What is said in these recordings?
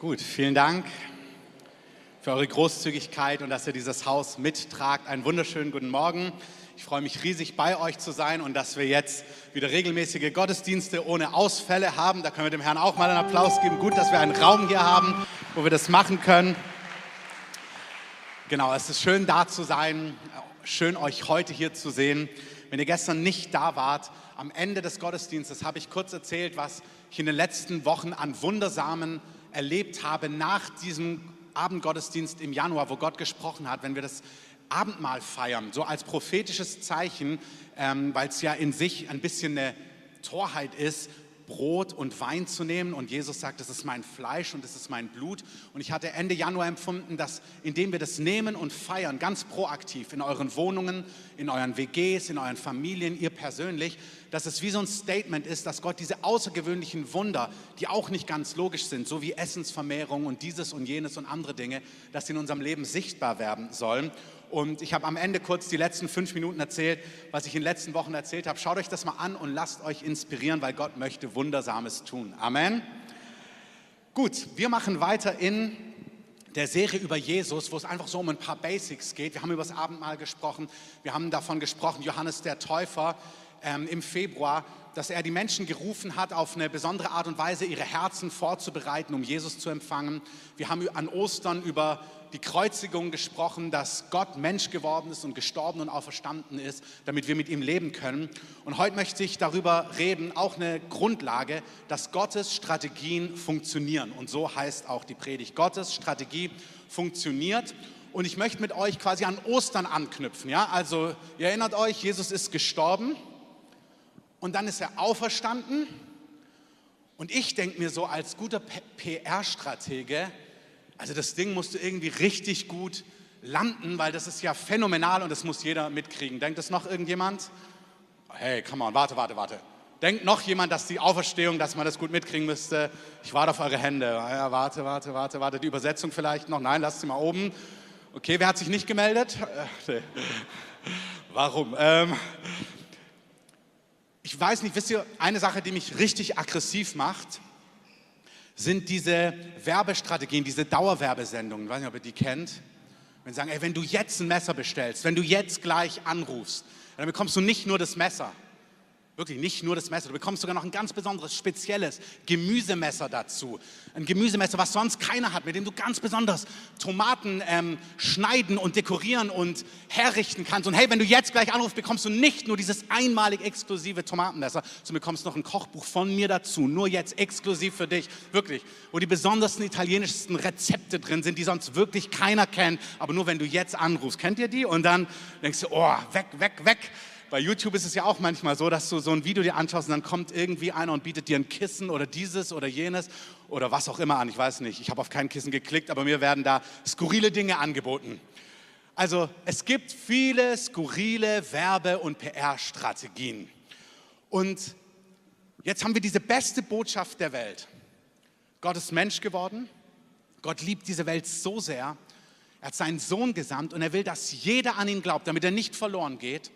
Gut, vielen Dank für eure Großzügigkeit und dass ihr dieses Haus mittragt. Einen wunderschönen guten Morgen. Ich freue mich riesig, bei euch zu sein und dass wir jetzt wieder regelmäßige Gottesdienste ohne Ausfälle haben. Da können wir dem Herrn auch mal einen Applaus geben. Gut, dass wir einen Raum hier haben, wo wir das machen können. Genau, es ist schön da zu sein, schön euch heute hier zu sehen. Wenn ihr gestern nicht da wart, am Ende des Gottesdienstes habe ich kurz erzählt, was ich in den letzten Wochen an Wundersamen erlebt habe nach diesem Abendgottesdienst im Januar, wo Gott gesprochen hat, wenn wir das Abendmahl feiern, so als prophetisches Zeichen, ähm, weil es ja in sich ein bisschen eine Torheit ist, Brot und Wein zu nehmen und Jesus sagt, das ist mein Fleisch und das ist mein Blut. Und ich hatte Ende Januar empfunden, dass indem wir das nehmen und feiern, ganz proaktiv in euren Wohnungen, in euren WGs, in euren Familien, ihr persönlich, dass es wie so ein Statement ist, dass Gott diese außergewöhnlichen Wunder, die auch nicht ganz logisch sind, so wie Essensvermehrung und dieses und jenes und andere Dinge, dass sie in unserem Leben sichtbar werden sollen. Und ich habe am Ende kurz die letzten fünf Minuten erzählt, was ich in den letzten Wochen erzählt habe. Schaut euch das mal an und lasst euch inspirieren, weil Gott möchte Wundersames tun. Amen. Gut, wir machen weiter in der Serie über Jesus, wo es einfach so um ein paar Basics geht. Wir haben über das Abendmahl gesprochen. Wir haben davon gesprochen, Johannes der Täufer ähm, im Februar, dass er die Menschen gerufen hat, auf eine besondere Art und Weise ihre Herzen vorzubereiten, um Jesus zu empfangen. Wir haben an Ostern über die Kreuzigung gesprochen, dass Gott Mensch geworden ist und gestorben und auferstanden ist, damit wir mit ihm leben können. Und heute möchte ich darüber reden, auch eine Grundlage, dass Gottes Strategien funktionieren. Und so heißt auch die Predigt. Gottes Strategie funktioniert. Und ich möchte mit euch quasi an Ostern anknüpfen. Ja? Also ihr erinnert euch, Jesus ist gestorben und dann ist er auferstanden. Und ich denke mir so als guter PR-Stratege, also das Ding musst du irgendwie richtig gut landen, weil das ist ja phänomenal und das muss jeder mitkriegen. Denkt das noch irgendjemand? Hey, come on, warte, warte, warte. Denkt noch jemand, dass die Auferstehung, dass man das gut mitkriegen müsste? Ich warte auf eure Hände. Ja, warte, warte, warte, warte. Die Übersetzung vielleicht noch? Nein, lasst sie mal oben. Okay, wer hat sich nicht gemeldet? Warum? Ähm, ich weiß nicht, wisst ihr, eine Sache, die mich richtig aggressiv macht, sind diese Werbestrategien, diese Dauerwerbesendungen. Ich weiß nicht, ob ihr die kennt. Wenn sie sagen, ey, wenn du jetzt ein Messer bestellst, wenn du jetzt gleich anrufst, dann bekommst du nicht nur das Messer, Wirklich nicht nur das Messer. Du bekommst sogar noch ein ganz besonderes, spezielles Gemüsemesser dazu. Ein Gemüsemesser, was sonst keiner hat, mit dem du ganz besonders Tomaten ähm, schneiden und dekorieren und herrichten kannst. Und hey, wenn du jetzt gleich anrufst, bekommst du nicht nur dieses einmalig exklusive Tomatenmesser, sondern bekommst noch ein Kochbuch von mir dazu. Nur jetzt exklusiv für dich. Wirklich. Wo die besondersten italienischsten Rezepte drin sind, die sonst wirklich keiner kennt. Aber nur wenn du jetzt anrufst. Kennt ihr die? Und dann denkst du, oh, weg, weg, weg bei YouTube ist es ja auch manchmal so, dass du so ein Video dir anschaust und dann kommt irgendwie einer und bietet dir ein Kissen oder dieses oder jenes oder was auch immer an. Ich weiß nicht, ich habe auf kein Kissen geklickt, aber mir werden da skurrile Dinge angeboten. Also es gibt viele skurrile Werbe- und PR-Strategien. Und jetzt haben wir diese beste Botschaft der Welt. Gott ist Mensch geworden. Gott liebt diese Welt so sehr. Er hat seinen Sohn gesandt und er will, dass jeder an ihn glaubt, damit er nicht verloren geht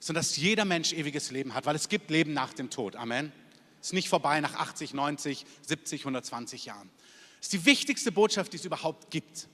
sondern dass jeder Mensch ewiges Leben hat, weil es gibt Leben nach dem Tod. Amen. Ist nicht vorbei nach 80, 90, 70, 120 Jahren. Ist die wichtigste Botschaft, die es überhaupt gibt.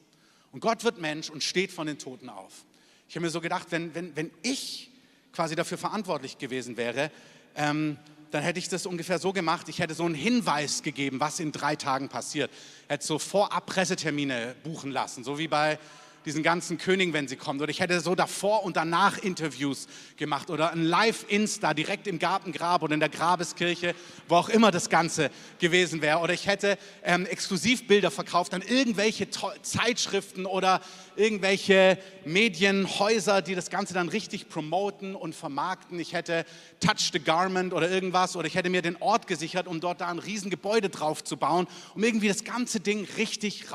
Und Gott wird Mensch und steht von den Toten auf. Ich habe mir so gedacht, wenn, wenn, wenn ich quasi dafür verantwortlich gewesen wäre, ähm, dann hätte ich das ungefähr so gemacht, ich hätte so einen Hinweis gegeben, was in drei Tagen passiert. Hätte so vorab Pressetermine buchen lassen, so wie bei diesen ganzen Königen, wenn sie kommen. Oder ich hätte so davor und danach Interviews gemacht oder ein Live-Insta direkt im Gartengrab oder in der Grabeskirche, wo auch immer das Ganze gewesen wäre. Oder ich hätte ähm, Exklusivbilder verkauft an irgendwelche Zeitschriften oder irgendwelche Medienhäuser, die das Ganze dann richtig promoten und vermarkten. Ich hätte Touch the Garment oder irgendwas oder ich hätte mir den Ort gesichert, um dort da ein Riesengebäude drauf zu bauen, um irgendwie das ganze Ding richtig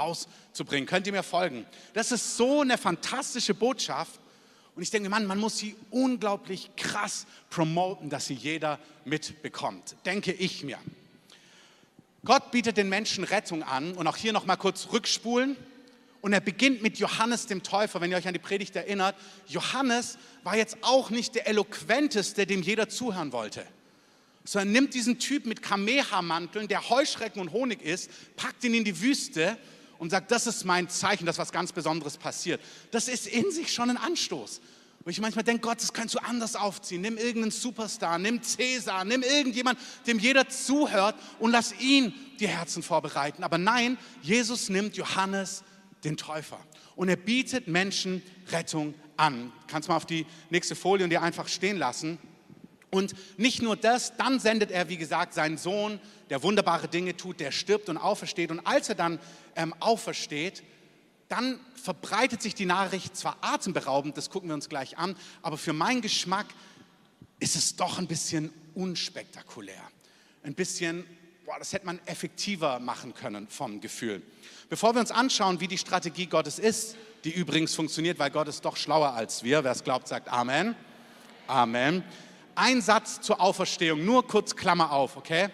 rauszubringen. Könnt ihr mir folgen? Das ist so eine fantastische Botschaft. Und ich denke, Mann, man muss sie unglaublich krass promoten, dass sie jeder mitbekommt. Denke ich mir. Gott bietet den Menschen Rettung an und auch hier noch mal kurz rückspulen. Und er beginnt mit Johannes dem Täufer, wenn ihr euch an die Predigt erinnert. Johannes war jetzt auch nicht der eloquenteste, dem jeder zuhören wollte. sondern nimmt diesen Typ mit Kamehamanteln, der Heuschrecken und Honig isst, packt ihn in die Wüste und sagt, das ist mein Zeichen, dass was ganz Besonderes passiert. Das ist in sich schon ein Anstoß. Wo ich manchmal denke, Gott, das kannst du anders aufziehen. Nimm irgendeinen Superstar, nimm Cäsar, nimm irgendjemand, dem jeder zuhört und lass ihn die Herzen vorbereiten. Aber nein, Jesus nimmt Johannes, den Täufer, und er bietet Menschen Rettung an. Kannst mal auf die nächste Folie und dir einfach stehen lassen. Und nicht nur das, dann sendet er, wie gesagt, seinen Sohn, der wunderbare Dinge tut, der stirbt und aufersteht. Und als er dann ähm, aufersteht, dann verbreitet sich die Nachricht zwar atemberaubend, das gucken wir uns gleich an, aber für meinen Geschmack ist es doch ein bisschen unspektakulär. Ein bisschen, boah, das hätte man effektiver machen können vom Gefühl. Bevor wir uns anschauen, wie die Strategie Gottes ist, die übrigens funktioniert, weil Gott ist doch schlauer als wir, wer es glaubt, sagt Amen. Amen ein Satz zur Auferstehung, nur kurz Klammer auf, okay?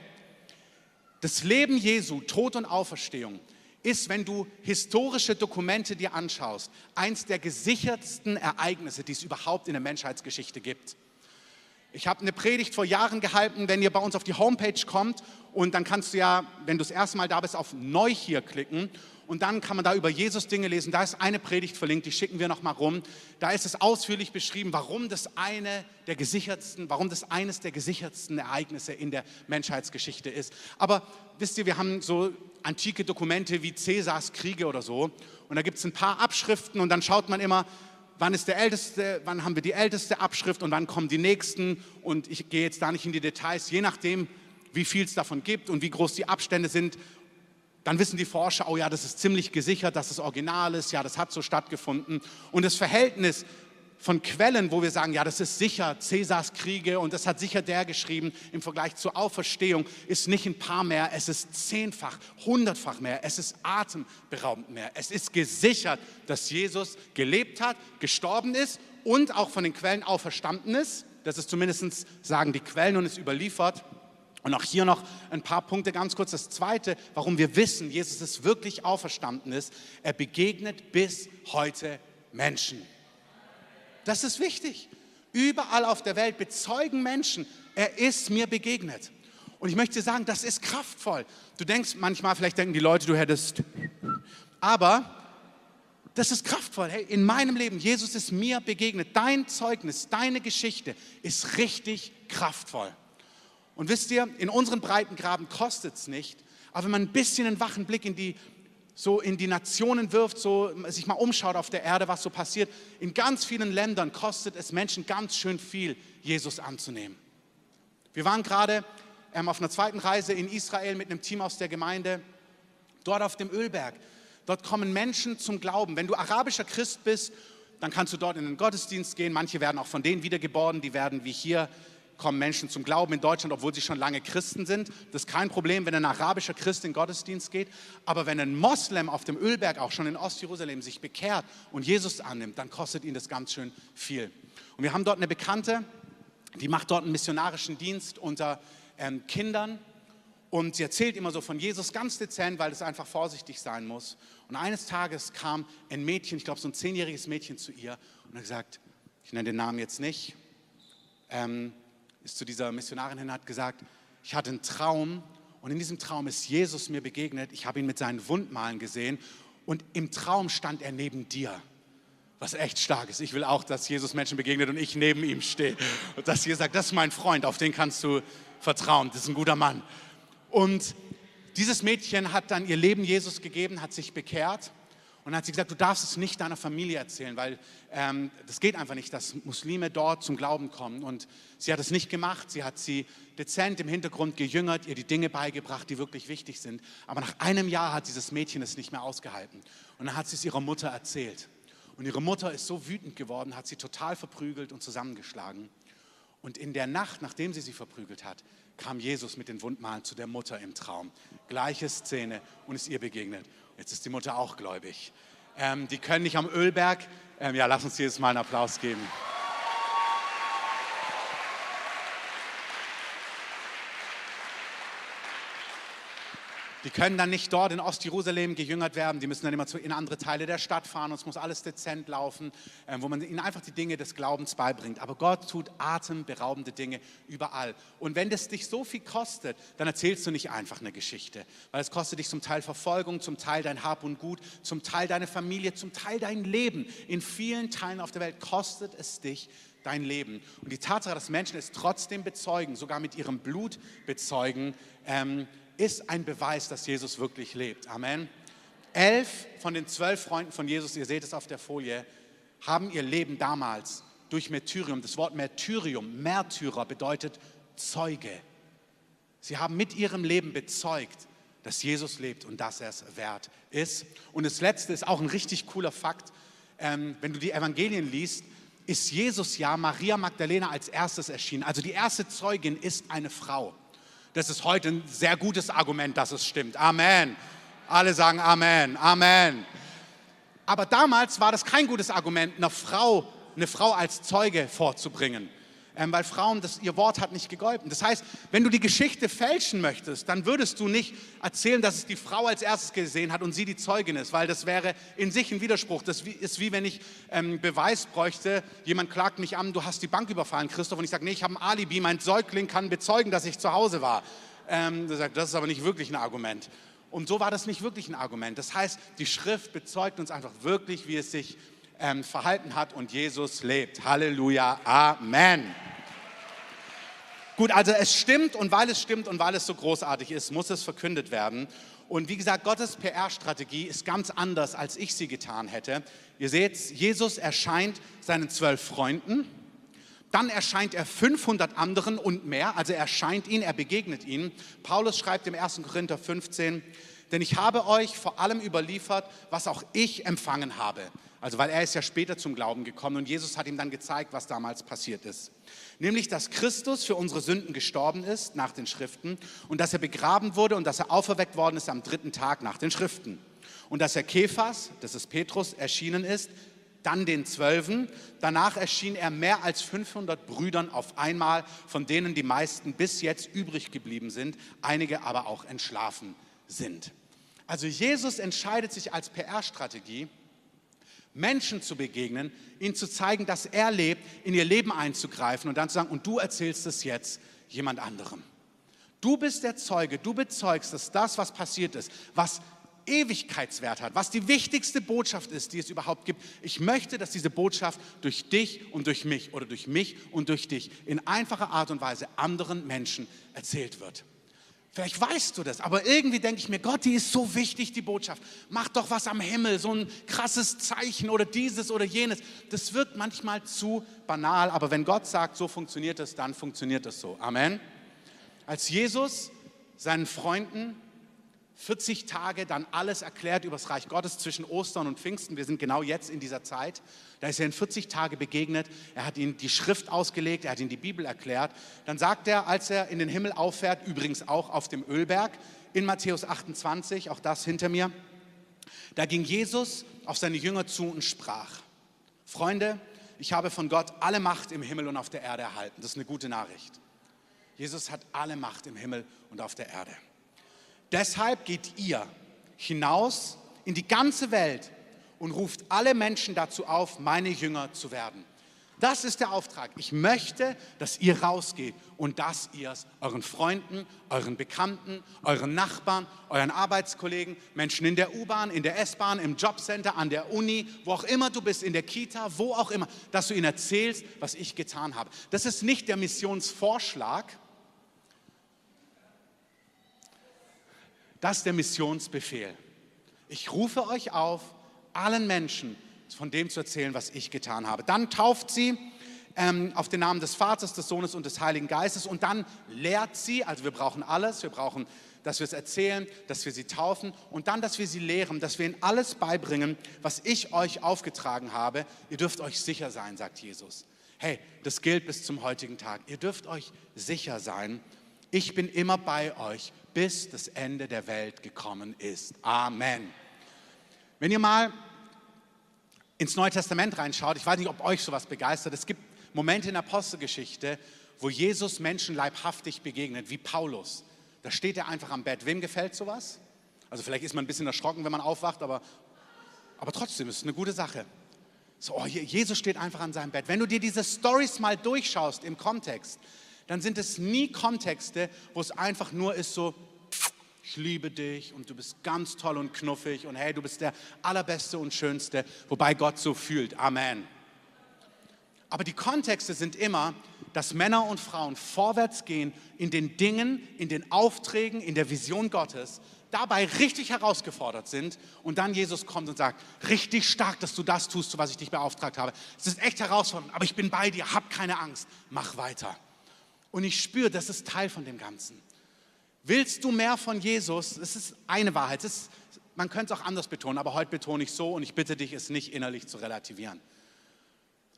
Das Leben Jesu, Tod und Auferstehung, ist, wenn du historische Dokumente dir anschaust, eins der gesichertsten Ereignisse, die es überhaupt in der Menschheitsgeschichte gibt. Ich habe eine Predigt vor Jahren gehalten, wenn ihr bei uns auf die Homepage kommt und dann kannst du ja, wenn du das erste Mal da bist, auf Neu hier klicken und dann kann man da über Jesus Dinge lesen. Da ist eine Predigt verlinkt, die schicken wir nochmal rum. Da ist es ausführlich beschrieben, warum das eine der gesichertsten, warum das eines der gesichertsten Ereignisse in der Menschheitsgeschichte ist. Aber wisst ihr, wir haben so antike Dokumente wie Cäsars Kriege oder so und da gibt es ein paar Abschriften und dann schaut man immer, wann ist der älteste, wann haben wir die älteste Abschrift und wann kommen die nächsten und ich gehe jetzt da nicht in die Details, je nachdem, wie viel es davon gibt und wie groß die Abstände sind, dann wissen die Forscher, oh ja, das ist ziemlich gesichert, dass es original ist, ja, das hat so stattgefunden. Und das Verhältnis von Quellen, wo wir sagen, ja, das ist sicher Cäsars Kriege und das hat sicher der geschrieben, im Vergleich zur Auferstehung ist nicht ein paar mehr, es ist zehnfach, hundertfach mehr, es ist atemberaubend mehr. Es ist gesichert, dass Jesus gelebt hat, gestorben ist und auch von den Quellen auferstanden ist. Das ist zumindest, sagen die Quellen und ist überliefert. Und auch hier noch ein paar Punkte ganz kurz. Das Zweite, warum wir wissen, Jesus ist wirklich auferstanden ist, er begegnet bis heute Menschen. Das ist wichtig. Überall auf der Welt bezeugen Menschen, er ist mir begegnet. Und ich möchte dir sagen, das ist kraftvoll. Du denkst manchmal, vielleicht denken die Leute, du hättest, aber das ist kraftvoll. Hey, in meinem Leben, Jesus ist mir begegnet. Dein Zeugnis, deine Geschichte ist richtig kraftvoll. Und wisst ihr, in unseren Breitengraben kostet es nicht, aber wenn man ein bisschen einen wachen Blick in die, so in die Nationen wirft, so sich mal umschaut auf der Erde, was so passiert, in ganz vielen Ländern kostet es Menschen ganz schön viel, Jesus anzunehmen. Wir waren gerade ähm, auf einer zweiten Reise in Israel mit einem Team aus der Gemeinde, dort auf dem Ölberg. Dort kommen Menschen zum Glauben. Wenn du arabischer Christ bist, dann kannst du dort in den Gottesdienst gehen. Manche werden auch von denen wiedergeboren, die werden wie hier kommen Menschen zum Glauben in Deutschland, obwohl sie schon lange Christen sind. Das ist kein Problem, wenn ein arabischer Christ in Gottesdienst geht. Aber wenn ein Moslem auf dem Ölberg, auch schon in Ostjerusalem, sich bekehrt und Jesus annimmt, dann kostet ihn das ganz schön viel. Und wir haben dort eine Bekannte, die macht dort einen missionarischen Dienst unter ähm, Kindern. Und sie erzählt immer so von Jesus ganz dezent, weil es einfach vorsichtig sein muss. Und eines Tages kam ein Mädchen, ich glaube so ein zehnjähriges Mädchen zu ihr und hat gesagt, ich nenne den Namen jetzt nicht, ähm, ist zu dieser Missionarin hin, hat gesagt, ich hatte einen Traum und in diesem Traum ist Jesus mir begegnet. Ich habe ihn mit seinen Wundmalen gesehen und im Traum stand er neben dir. Was echt stark ist. Ich will auch, dass Jesus Menschen begegnet und ich neben ihm stehe. Und dass ihr sagt, das ist mein Freund, auf den kannst du vertrauen. Das ist ein guter Mann. Und dieses Mädchen hat dann ihr Leben Jesus gegeben, hat sich bekehrt und dann hat sie gesagt, du darfst es nicht deiner Familie erzählen, weil ähm, das geht einfach nicht, dass Muslime dort zum Glauben kommen. Und sie hat es nicht gemacht. Sie hat sie dezent im Hintergrund gejüngert, ihr die Dinge beigebracht, die wirklich wichtig sind. Aber nach einem Jahr hat dieses Mädchen es nicht mehr ausgehalten. Und dann hat sie es ihrer Mutter erzählt. Und ihre Mutter ist so wütend geworden, hat sie total verprügelt und zusammengeschlagen. Und in der Nacht, nachdem sie sie verprügelt hat, kam Jesus mit den Wundmalen zu der Mutter im Traum. Gleiche Szene und ist ihr begegnet. Jetzt ist die Mutter auch gläubig. Ähm, die können nicht am Ölberg. Ähm, ja, lass uns dieses Mal einen Applaus geben. Die können dann nicht dort in Ostjerusalem gejüngert werden, die müssen dann immer in andere Teile der Stadt fahren und es muss alles dezent laufen, äh, wo man ihnen einfach die Dinge des Glaubens beibringt. Aber Gott tut atemberaubende Dinge überall. Und wenn das dich so viel kostet, dann erzählst du nicht einfach eine Geschichte, weil es kostet dich zum Teil Verfolgung, zum Teil dein Hab und Gut, zum Teil deine Familie, zum Teil dein Leben. In vielen Teilen auf der Welt kostet es dich dein Leben. Und die Tatsache, dass Menschen es trotzdem bezeugen, sogar mit ihrem Blut bezeugen, ähm, ist ein Beweis, dass Jesus wirklich lebt. Amen. Elf von den zwölf Freunden von Jesus, ihr seht es auf der Folie, haben ihr Leben damals durch Märtyrium, das Wort Märtyrium, Märtyrer bedeutet Zeuge. Sie haben mit ihrem Leben bezeugt, dass Jesus lebt und dass er es wert ist. Und das Letzte ist auch ein richtig cooler Fakt. Ähm, wenn du die Evangelien liest, ist Jesus ja Maria Magdalena als erstes erschienen. Also die erste Zeugin ist eine Frau. Das ist heute ein sehr gutes Argument, dass es stimmt. Amen. Alle sagen Amen, Amen. Aber damals war das kein gutes Argument, eine Frau, eine Frau als Zeuge vorzubringen weil Frauen, das, ihr Wort hat nicht gegolten. Das heißt, wenn du die Geschichte fälschen möchtest, dann würdest du nicht erzählen, dass es die Frau als erstes gesehen hat und sie die Zeugin ist, weil das wäre in sich ein Widerspruch. Das ist wie wenn ich ähm, Beweis bräuchte, jemand klagt mich an, du hast die Bank überfallen, Christoph, und ich sage, nee, ich habe ein Alibi, mein Säugling kann bezeugen, dass ich zu Hause war. Ähm, sagt, das ist aber nicht wirklich ein Argument. Und so war das nicht wirklich ein Argument. Das heißt, die Schrift bezeugt uns einfach wirklich, wie es sich ähm, verhalten hat und Jesus lebt. Halleluja, Amen. Gut, also es stimmt und weil es stimmt und weil es so großartig ist, muss es verkündet werden. Und wie gesagt, Gottes PR-Strategie ist ganz anders, als ich sie getan hätte. Ihr seht, Jesus erscheint seinen zwölf Freunden, dann erscheint er 500 anderen und mehr, also er erscheint ihnen, er begegnet ihnen. Paulus schreibt im 1. Korinther 15, denn ich habe euch vor allem überliefert, was auch ich empfangen habe. Also weil er ist ja später zum Glauben gekommen und Jesus hat ihm dann gezeigt, was damals passiert ist. Nämlich, dass Christus für unsere Sünden gestorben ist nach den Schriften und dass er begraben wurde und dass er auferweckt worden ist am dritten Tag nach den Schriften. Und dass er Kephas, das ist Petrus, erschienen ist, dann den Zwölfen. Danach erschien er mehr als 500 Brüdern auf einmal, von denen die meisten bis jetzt übrig geblieben sind, einige aber auch entschlafen sind. Also Jesus entscheidet sich als PR-Strategie, Menschen zu begegnen, ihnen zu zeigen, dass er lebt, in ihr Leben einzugreifen und dann zu sagen, und du erzählst es jetzt jemand anderem. Du bist der Zeuge, du bezeugst, dass das, was passiert ist, was Ewigkeitswert hat, was die wichtigste Botschaft ist, die es überhaupt gibt. Ich möchte, dass diese Botschaft durch dich und durch mich oder durch mich und durch dich in einfacher Art und Weise anderen Menschen erzählt wird. Vielleicht weißt du das, aber irgendwie denke ich mir, Gott, die ist so wichtig, die Botschaft. Mach doch was am Himmel, so ein krasses Zeichen oder dieses oder jenes. Das wird manchmal zu banal, aber wenn Gott sagt, so funktioniert es, dann funktioniert es so. Amen. Als Jesus seinen Freunden 40 Tage dann alles erklärt über das Reich Gottes zwischen Ostern und Pfingsten. Wir sind genau jetzt in dieser Zeit. Da ist er in 40 Tage begegnet. Er hat ihnen die Schrift ausgelegt, er hat ihnen die Bibel erklärt. Dann sagt er, als er in den Himmel auffährt, übrigens auch auf dem Ölberg, in Matthäus 28, auch das hinter mir, da ging Jesus auf seine Jünger zu und sprach, Freunde, ich habe von Gott alle Macht im Himmel und auf der Erde erhalten. Das ist eine gute Nachricht. Jesus hat alle Macht im Himmel und auf der Erde. Deshalb geht ihr hinaus in die ganze Welt und ruft alle Menschen dazu auf, meine Jünger zu werden. Das ist der Auftrag. Ich möchte, dass ihr rausgeht und dass ihr es euren Freunden, euren Bekannten, euren Nachbarn, euren Arbeitskollegen, Menschen in der U-Bahn, in der S-Bahn, im Jobcenter, an der Uni, wo auch immer du bist, in der Kita, wo auch immer, dass du ihnen erzählst, was ich getan habe. Das ist nicht der Missionsvorschlag, Das ist der Missionsbefehl. Ich rufe euch auf, allen Menschen von dem zu erzählen, was ich getan habe. Dann tauft sie ähm, auf den Namen des Vaters, des Sohnes und des Heiligen Geistes und dann lehrt sie, also wir brauchen alles, wir brauchen, dass wir es erzählen, dass wir sie taufen und dann, dass wir sie lehren, dass wir ihnen alles beibringen, was ich euch aufgetragen habe. Ihr dürft euch sicher sein, sagt Jesus. Hey, das gilt bis zum heutigen Tag. Ihr dürft euch sicher sein. Ich bin immer bei euch bis das Ende der Welt gekommen ist. Amen. Wenn ihr mal ins Neue Testament reinschaut, ich weiß nicht, ob euch sowas begeistert, es gibt Momente in der Apostelgeschichte, wo Jesus Menschen leibhaftig begegnet, wie Paulus. Da steht er einfach am Bett. Wem gefällt sowas? Also vielleicht ist man ein bisschen erschrocken, wenn man aufwacht, aber, aber trotzdem ist es eine gute Sache. So, oh, Jesus steht einfach an seinem Bett. Wenn du dir diese Stories mal durchschaust im Kontext, dann sind es nie Kontexte, wo es einfach nur ist so, ich liebe dich und du bist ganz toll und knuffig und hey, du bist der allerbeste und schönste, wobei Gott so fühlt. Amen. Aber die Kontexte sind immer, dass Männer und Frauen vorwärts gehen in den Dingen, in den Aufträgen, in der Vision Gottes, dabei richtig herausgefordert sind und dann Jesus kommt und sagt, richtig stark, dass du das tust, zu was ich dich beauftragt habe. Es ist echt herausfordernd, aber ich bin bei dir, hab keine Angst, mach weiter. Und ich spüre, das ist Teil von dem Ganzen. Willst du mehr von Jesus? Das ist eine Wahrheit. Ist, man könnte es auch anders betonen, aber heute betone ich so und ich bitte dich, es nicht innerlich zu relativieren.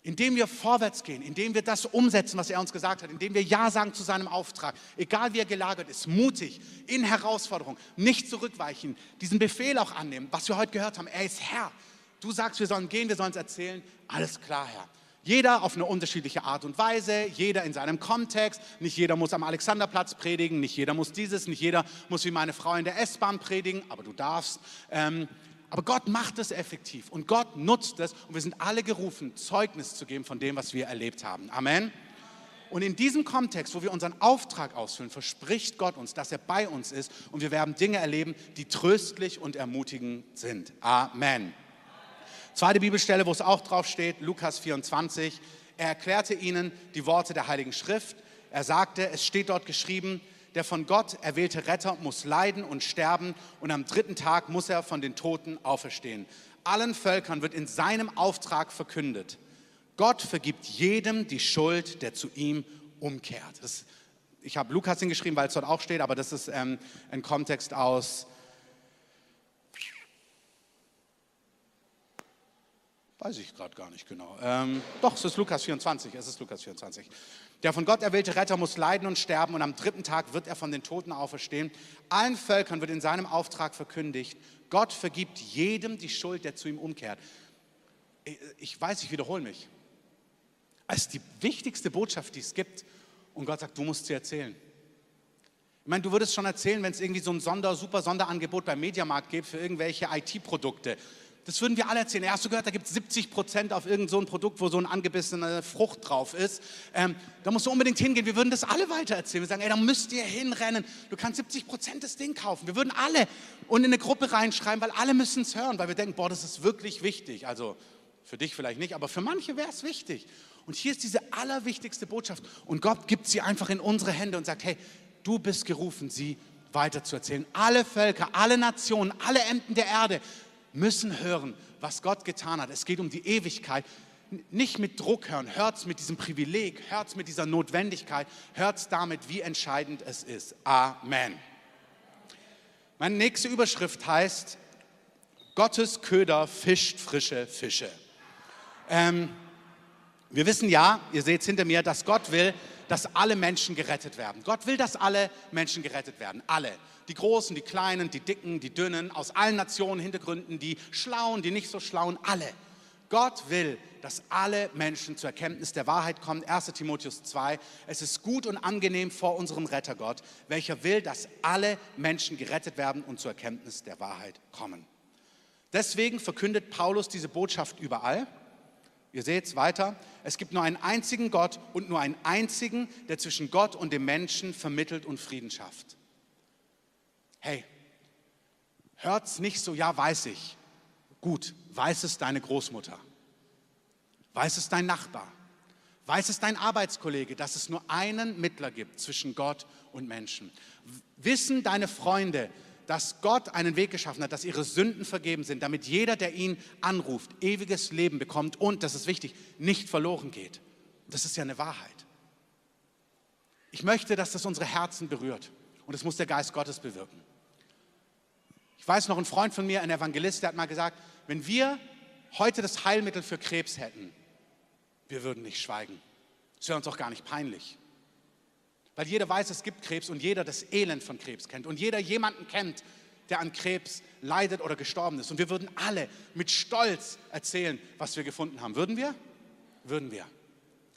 Indem wir vorwärts gehen, indem wir das umsetzen, was er uns gesagt hat, indem wir Ja sagen zu seinem Auftrag, egal wie er gelagert ist, mutig, in Herausforderung, nicht zurückweichen, diesen Befehl auch annehmen, was wir heute gehört haben. Er ist Herr. Du sagst, wir sollen gehen, wir sollen es erzählen. Alles klar, Herr. Jeder auf eine unterschiedliche Art und Weise, jeder in seinem Kontext. Nicht jeder muss am Alexanderplatz predigen, nicht jeder muss dieses, nicht jeder muss wie meine Frau in der S-Bahn predigen, aber du darfst. Ähm, aber Gott macht es effektiv und Gott nutzt es und wir sind alle gerufen, Zeugnis zu geben von dem, was wir erlebt haben. Amen. Und in diesem Kontext, wo wir unseren Auftrag ausfüllen, verspricht Gott uns, dass er bei uns ist und wir werden Dinge erleben, die tröstlich und ermutigend sind. Amen. Zweite Bibelstelle, wo es auch drauf steht, Lukas 24. Er erklärte ihnen die Worte der Heiligen Schrift. Er sagte, es steht dort geschrieben, der von Gott erwählte Retter muss leiden und sterben und am dritten Tag muss er von den Toten auferstehen. Allen Völkern wird in seinem Auftrag verkündet. Gott vergibt jedem die Schuld, der zu ihm umkehrt. Das, ich habe Lukas hingeschrieben, weil es dort auch steht, aber das ist ähm, ein Kontext aus Weiß ich gerade gar nicht genau. Ähm, doch, es ist Lukas 24. Es ist Lukas 24. Der von Gott erwählte Retter muss leiden und sterben und am dritten Tag wird er von den Toten auferstehen. Allen Völkern wird in seinem Auftrag verkündigt, Gott vergibt jedem die Schuld, der zu ihm umkehrt. Ich weiß, ich wiederhole mich. Ist die wichtigste Botschaft, die es gibt. Und Gott sagt, du musst sie erzählen. Ich meine, du würdest schon erzählen, wenn es irgendwie so ein Sonder, super Sonderangebot beim Mediamarkt gibt für irgendwelche IT-Produkte. Das würden wir alle erzählen. Hast du gehört, da gibt es 70 Prozent auf irgendein so Produkt, wo so eine angebissene Frucht drauf ist. Ähm, da musst du unbedingt hingehen. Wir würden das alle weitererzählen. Wir sagen, ey, da müsst ihr hinrennen. Du kannst 70 Prozent das Ding kaufen. Wir würden alle und in eine Gruppe reinschreiben, weil alle müssen es hören, weil wir denken, boah, das ist wirklich wichtig. Also für dich vielleicht nicht, aber für manche wäre es wichtig. Und hier ist diese allerwichtigste Botschaft. Und Gott gibt sie einfach in unsere Hände und sagt, hey, du bist gerufen, sie weiterzuerzählen. Alle Völker, alle Nationen, alle Enden der Erde müssen hören, was Gott getan hat. Es geht um die Ewigkeit. Nicht mit Druck hören, hört es mit diesem Privileg, hört es mit dieser Notwendigkeit, hört es damit, wie entscheidend es ist. Amen. Meine nächste Überschrift heißt, Gottes Köder fischt frische Fische. Ähm, wir wissen ja, ihr seht es hinter mir, dass Gott will, dass alle Menschen gerettet werden. Gott will, dass alle Menschen gerettet werden. Alle. Die Großen, die Kleinen, die Dicken, die Dünnen, aus allen Nationen, Hintergründen, die Schlauen, die nicht so Schlauen, alle. Gott will, dass alle Menschen zur Erkenntnis der Wahrheit kommen. 1 Timotheus 2. Es ist gut und angenehm vor unserem Rettergott, welcher will, dass alle Menschen gerettet werden und zur Erkenntnis der Wahrheit kommen. Deswegen verkündet Paulus diese Botschaft überall. Ihr seht es weiter. Es gibt nur einen einzigen Gott und nur einen einzigen, der zwischen Gott und dem Menschen vermittelt und Frieden schafft. Hey, hört's nicht so, ja, weiß ich. Gut, weiß es deine Großmutter? Weiß es dein Nachbar? Weiß es dein Arbeitskollege, dass es nur einen Mittler gibt zwischen Gott und Menschen? Wissen deine Freunde, dass Gott einen Weg geschaffen hat, dass ihre Sünden vergeben sind, damit jeder, der ihn anruft, ewiges Leben bekommt und, das ist wichtig, nicht verloren geht. Das ist ja eine Wahrheit. Ich möchte, dass das unsere Herzen berührt und das muss der Geist Gottes bewirken. Ich weiß noch, ein Freund von mir, ein Evangelist, der hat mal gesagt, wenn wir heute das Heilmittel für Krebs hätten, wir würden nicht schweigen. Es wäre uns auch gar nicht peinlich. Weil jeder weiß, es gibt Krebs und jeder das Elend von Krebs kennt und jeder jemanden kennt, der an Krebs leidet oder gestorben ist. Und wir würden alle mit Stolz erzählen, was wir gefunden haben. Würden wir? Würden wir.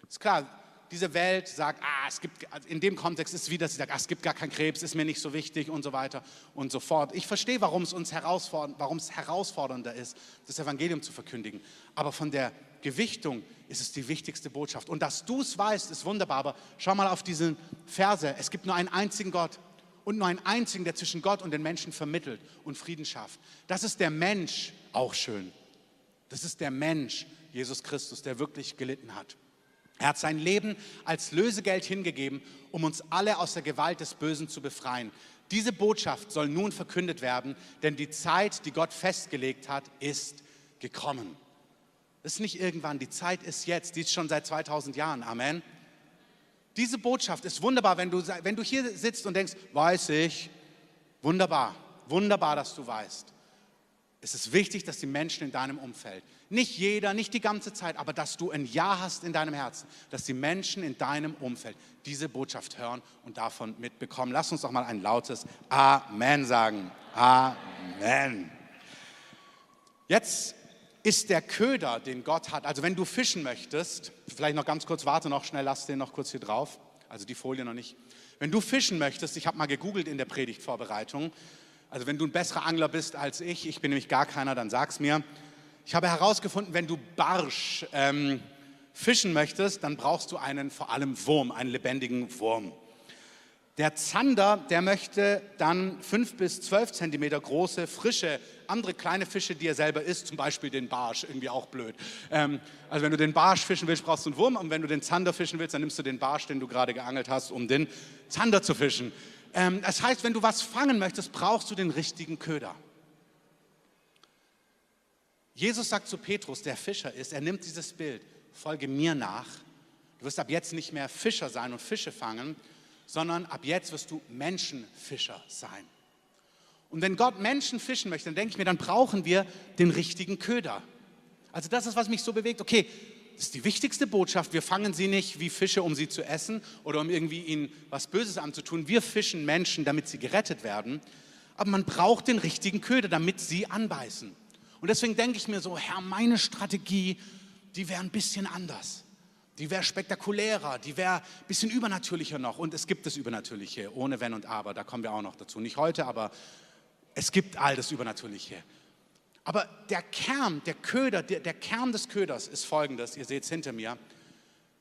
Ist klar, diese Welt sagt, ah, es gibt, also in dem Kontext ist es wieder, sie sagt, ah, es gibt gar keinen Krebs, ist mir nicht so wichtig und so weiter und so fort. Ich verstehe, warum es uns herausfordernd, warum es herausfordernder ist, das Evangelium zu verkündigen. Aber von der Gewichtung ist es die wichtigste Botschaft. Und dass du es weißt, ist wunderbar. Aber schau mal auf diesen Verse. Es gibt nur einen einzigen Gott und nur einen einzigen, der zwischen Gott und den Menschen vermittelt und Frieden schafft. Das ist der Mensch auch schön. Das ist der Mensch, Jesus Christus, der wirklich gelitten hat. Er hat sein Leben als Lösegeld hingegeben, um uns alle aus der Gewalt des Bösen zu befreien. Diese Botschaft soll nun verkündet werden, denn die Zeit, die Gott festgelegt hat, ist gekommen. Das ist nicht irgendwann, die Zeit ist jetzt, die ist schon seit 2000 Jahren. Amen. Diese Botschaft ist wunderbar, wenn du, wenn du hier sitzt und denkst, weiß ich, wunderbar, wunderbar, dass du weißt. Es ist wichtig, dass die Menschen in deinem Umfeld, nicht jeder, nicht die ganze Zeit, aber dass du ein Ja hast in deinem Herzen, dass die Menschen in deinem Umfeld diese Botschaft hören und davon mitbekommen. Lass uns doch mal ein lautes Amen sagen. Amen. Jetzt ist der Köder, den Gott hat. Also wenn du fischen möchtest, vielleicht noch ganz kurz, warte noch schnell, lass den noch kurz hier drauf. Also die Folie noch nicht. Wenn du fischen möchtest, ich habe mal gegoogelt in der Predigtvorbereitung, also wenn du ein besserer Angler bist als ich, ich bin nämlich gar keiner, dann sag's mir. Ich habe herausgefunden, wenn du Barsch ähm, fischen möchtest, dann brauchst du einen vor allem Wurm, einen lebendigen Wurm. Der Zander, der möchte dann fünf bis zwölf Zentimeter große, frische, andere kleine Fische, die er selber isst, zum Beispiel den Barsch, irgendwie auch blöd. Ähm, also wenn du den Barsch fischen willst, brauchst du einen Wurm und wenn du den Zander fischen willst, dann nimmst du den Barsch, den du gerade geangelt hast, um den Zander zu fischen. Ähm, das heißt, wenn du was fangen möchtest, brauchst du den richtigen Köder. Jesus sagt zu Petrus, der Fischer ist, er nimmt dieses Bild, folge mir nach. Du wirst ab jetzt nicht mehr Fischer sein und Fische fangen, sondern ab jetzt wirst du Menschenfischer sein. Und wenn Gott Menschen fischen möchte, dann denke ich mir, dann brauchen wir den richtigen Köder. Also das ist, was mich so bewegt. Okay, das ist die wichtigste Botschaft. Wir fangen sie nicht wie Fische, um sie zu essen oder um irgendwie ihnen was Böses anzutun. Wir fischen Menschen, damit sie gerettet werden. Aber man braucht den richtigen Köder, damit sie anbeißen. Und deswegen denke ich mir so, Herr, meine Strategie, die wäre ein bisschen anders. Die wäre spektakulärer, die wäre ein bisschen übernatürlicher noch. Und es gibt das Übernatürliche, ohne Wenn und Aber. Da kommen wir auch noch dazu. Nicht heute, aber es gibt all das Übernatürliche. Aber der Kern, der Köder, der, der Kern des Köders ist folgendes, ihr seht es hinter mir.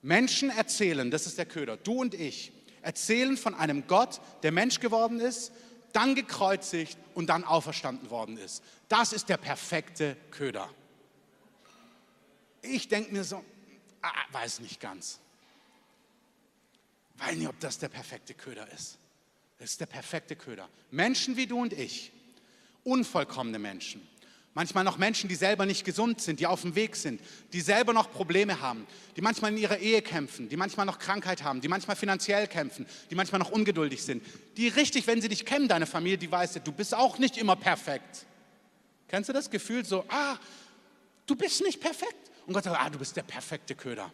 Menschen erzählen, das ist der Köder, du und ich, erzählen von einem Gott, der Mensch geworden ist, dann gekreuzigt und dann auferstanden worden ist. Das ist der perfekte Köder. Ich denke mir so, ah, weiß nicht ganz. Weiß nicht, ob das der perfekte Köder ist. Das ist der perfekte Köder. Menschen wie du und ich, unvollkommene Menschen, Manchmal noch Menschen, die selber nicht gesund sind, die auf dem Weg sind, die selber noch Probleme haben, die manchmal in ihrer Ehe kämpfen, die manchmal noch Krankheit haben, die manchmal finanziell kämpfen, die manchmal noch ungeduldig sind. Die richtig, wenn sie dich kennen, deine Familie, die weiß, du bist auch nicht immer perfekt. Kennst du das Gefühl so, ah, du bist nicht perfekt? Und Gott sagt, ah, du bist der perfekte Köder.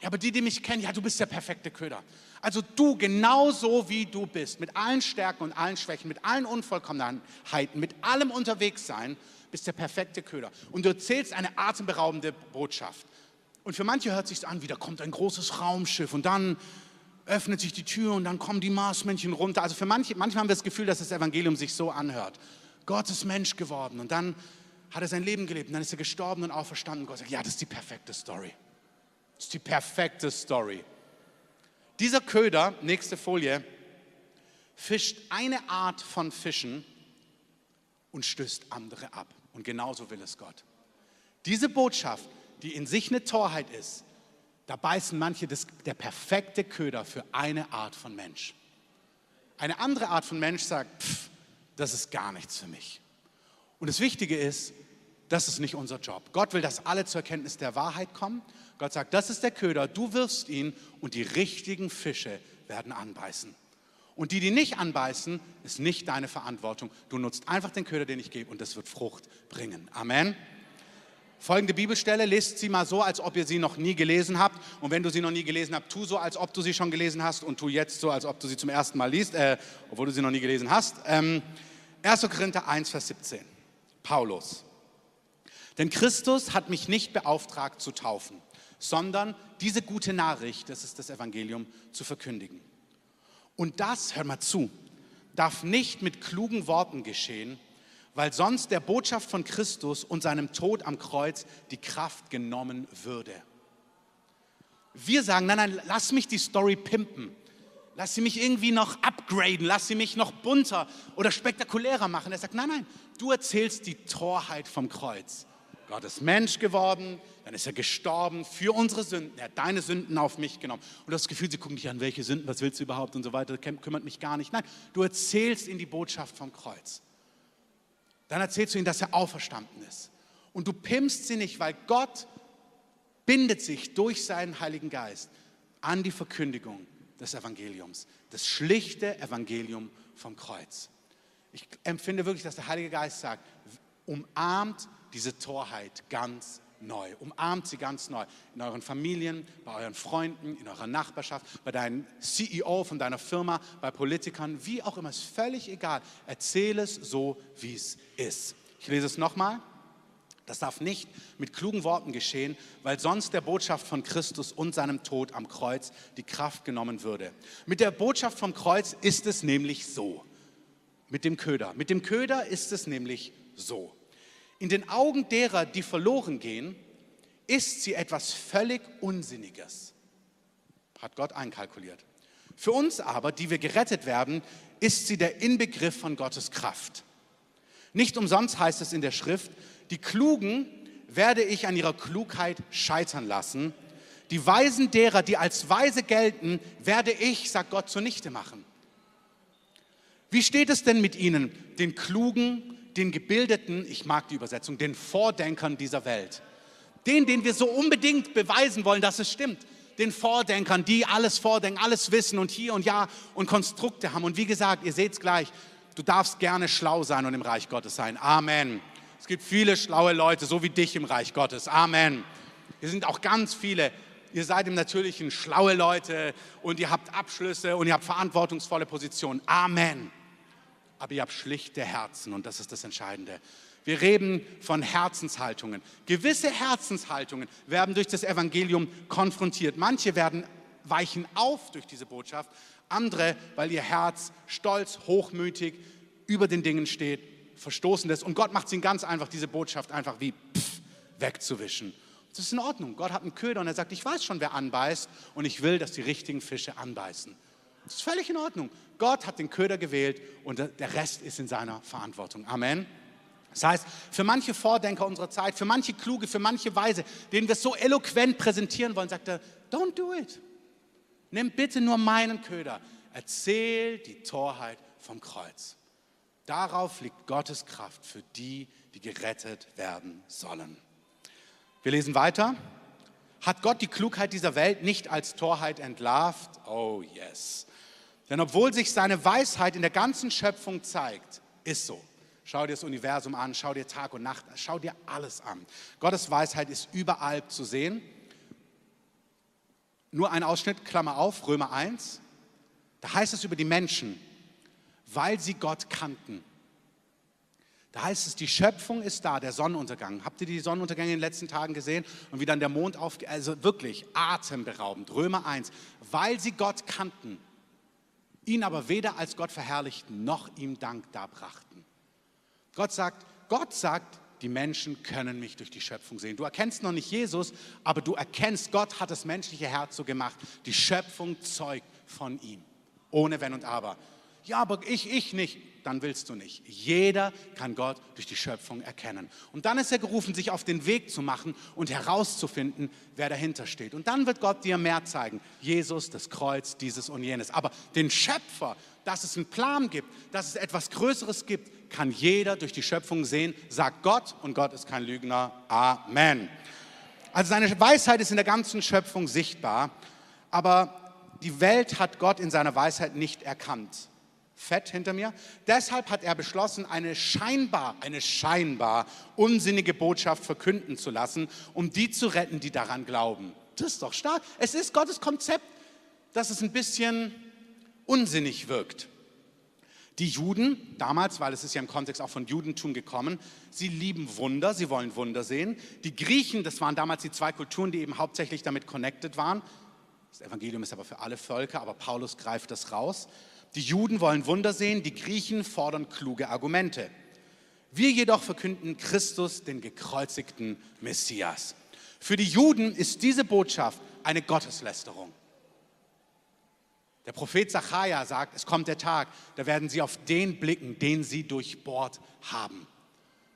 Ja, aber die, die mich kennen, ja, du bist der perfekte Köder. Also du genauso wie du bist, mit allen Stärken und allen Schwächen, mit allen Unvollkommenheiten, mit allem unterwegs sein, bist der perfekte Köder. Und du erzählst eine atemberaubende Botschaft. Und für manche hört sich an, wie da kommt ein großes Raumschiff und dann öffnet sich die Tür und dann kommen die Marsmännchen runter. Also für manche, manchmal haben wir das Gefühl, dass das Evangelium sich so anhört. Gott ist Mensch geworden und dann hat er sein Leben gelebt dann ist er gestorben und auferstanden. Gott sagt, ja, das ist die perfekte Story. Das ist die perfekte Story. Dieser Köder, nächste Folie, fischt eine Art von Fischen und stößt andere ab. Und genauso will es Gott. Diese Botschaft, die in sich eine Torheit ist, da beißen manche das, der perfekte Köder für eine Art von Mensch. Eine andere Art von Mensch sagt, pff, das ist gar nichts für mich. Und das Wichtige ist, das ist nicht unser Job. Gott will, dass alle zur Erkenntnis der Wahrheit kommen Gott sagt, das ist der Köder, du wirfst ihn und die richtigen Fische werden anbeißen. Und die, die nicht anbeißen, ist nicht deine Verantwortung. Du nutzt einfach den Köder, den ich gebe und das wird Frucht bringen. Amen. Folgende Bibelstelle, lest sie mal so, als ob ihr sie noch nie gelesen habt. Und wenn du sie noch nie gelesen habt, tu so, als ob du sie schon gelesen hast und tu jetzt so, als ob du sie zum ersten Mal liest, äh, obwohl du sie noch nie gelesen hast. Ähm, 1. Korinther 1, Vers 17. Paulus. Denn Christus hat mich nicht beauftragt zu taufen, sondern diese gute Nachricht, das ist das Evangelium, zu verkündigen. Und das, hör mal zu, darf nicht mit klugen Worten geschehen, weil sonst der Botschaft von Christus und seinem Tod am Kreuz die Kraft genommen würde. Wir sagen, nein, nein, lass mich die Story pimpen. Lass sie mich irgendwie noch upgraden, lass sie mich noch bunter oder spektakulärer machen. Er sagt, nein, nein, du erzählst die Torheit vom Kreuz. Gott ist Mensch geworden, dann ist er gestorben für unsere Sünden. Er hat deine Sünden auf mich genommen. Und du hast das Gefühl, sie gucken dich an, welche Sünden, was willst du überhaupt und so weiter, kümmert mich gar nicht. Nein, du erzählst ihnen die Botschaft vom Kreuz. Dann erzählst du ihnen, dass er auferstanden ist. Und du pimpst sie nicht, weil Gott bindet sich durch seinen Heiligen Geist an die Verkündigung des Evangeliums, das schlichte Evangelium vom Kreuz. Ich empfinde wirklich, dass der Heilige Geist sagt, umarmt diese Torheit ganz neu, umarmt sie ganz neu. In euren Familien, bei euren Freunden, in eurer Nachbarschaft, bei deinem CEO von deiner Firma, bei Politikern, wie auch immer, ist völlig egal. Erzähle es so, wie es ist. Ich lese es nochmal. Das darf nicht mit klugen Worten geschehen, weil sonst der Botschaft von Christus und seinem Tod am Kreuz die Kraft genommen würde. Mit der Botschaft vom Kreuz ist es nämlich so. Mit dem Köder. Mit dem Köder ist es nämlich so. In den Augen derer, die verloren gehen, ist sie etwas völlig Unsinniges. Hat Gott einkalkuliert. Für uns aber, die wir gerettet werden, ist sie der Inbegriff von Gottes Kraft. Nicht umsonst heißt es in der Schrift, die Klugen werde ich an ihrer Klugheit scheitern lassen. Die Weisen derer, die als Weise gelten, werde ich, sagt Gott, zunichte machen. Wie steht es denn mit ihnen, den Klugen, den Gebildeten, ich mag die Übersetzung, den Vordenkern dieser Welt? Den, den wir so unbedingt beweisen wollen, dass es stimmt. Den Vordenkern, die alles vordenken, alles wissen und hier und ja und Konstrukte haben. Und wie gesagt, ihr seht es gleich, du darfst gerne schlau sein und im Reich Gottes sein. Amen. Es gibt viele schlaue Leute, so wie dich im Reich Gottes. Amen. Hier sind auch ganz viele. Ihr seid im Natürlichen schlaue Leute und ihr habt Abschlüsse und ihr habt verantwortungsvolle Positionen. Amen. Aber ihr habt schlichte Herzen und das ist das Entscheidende. Wir reden von Herzenshaltungen. Gewisse Herzenshaltungen werden durch das Evangelium konfrontiert. Manche werden weichen auf durch diese Botschaft, andere, weil ihr Herz stolz, hochmütig über den Dingen steht verstoßen lässt. Und Gott macht es ihnen ganz einfach, diese Botschaft einfach wie pff, wegzuwischen. Das ist in Ordnung. Gott hat einen Köder und er sagt, ich weiß schon, wer anbeißt und ich will, dass die richtigen Fische anbeißen. Das ist völlig in Ordnung. Gott hat den Köder gewählt und der Rest ist in seiner Verantwortung. Amen. Das heißt, für manche Vordenker unserer Zeit, für manche Kluge, für manche Weise, denen wir es so eloquent präsentieren wollen, sagt er, don't do it. Nimm bitte nur meinen Köder. Erzähl die Torheit vom Kreuz. Darauf liegt Gottes Kraft für die, die gerettet werden sollen. Wir lesen weiter. Hat Gott die Klugheit dieser Welt nicht als Torheit entlarvt? Oh yes. Denn obwohl sich seine Weisheit in der ganzen Schöpfung zeigt, ist so. Schau dir das Universum an, schau dir Tag und Nacht, schau dir alles an. Gottes Weisheit ist überall zu sehen. Nur ein Ausschnitt, Klammer auf, Römer 1. Da heißt es über die Menschen, weil sie Gott kannten. Da heißt es, die Schöpfung ist da, der Sonnenuntergang. Habt ihr die Sonnenuntergänge in den letzten Tagen gesehen? Und wie dann der Mond aufgeht, also wirklich atemberaubend. Römer 1, weil sie Gott kannten, ihn aber weder als Gott verherrlichten, noch ihm Dank darbrachten. Gott sagt, Gott sagt, die Menschen können mich durch die Schöpfung sehen. Du erkennst noch nicht Jesus, aber du erkennst, Gott hat das menschliche Herz so gemacht. Die Schöpfung zeugt von ihm. Ohne Wenn und Aber. Ja, aber ich, ich nicht. Dann willst du nicht. Jeder kann Gott durch die Schöpfung erkennen. Und dann ist er gerufen, sich auf den Weg zu machen und herauszufinden, wer dahinter steht. Und dann wird Gott dir mehr zeigen. Jesus, das Kreuz, dieses und jenes. Aber den Schöpfer, dass es einen Plan gibt, dass es etwas Größeres gibt, kann jeder durch die Schöpfung sehen, sagt Gott. Und Gott ist kein Lügner. Amen. Also seine Weisheit ist in der ganzen Schöpfung sichtbar. Aber die Welt hat Gott in seiner Weisheit nicht erkannt fett hinter mir. Deshalb hat er beschlossen, eine scheinbar, eine scheinbar unsinnige Botschaft verkünden zu lassen, um die zu retten, die daran glauben. Das ist doch stark. Es ist Gottes Konzept, dass es ein bisschen unsinnig wirkt. Die Juden damals, weil es ist ja im Kontext auch von Judentum gekommen, sie lieben Wunder, sie wollen Wunder sehen. Die Griechen, das waren damals die zwei Kulturen, die eben hauptsächlich damit connected waren. Das Evangelium ist aber für alle Völker, aber Paulus greift das raus. Die Juden wollen Wunder sehen, die Griechen fordern kluge Argumente. Wir jedoch verkünden Christus, den gekreuzigten Messias. Für die Juden ist diese Botschaft eine Gotteslästerung. Der Prophet Zachariah sagt, es kommt der Tag, da werden sie auf den blicken, den sie durchbohrt haben.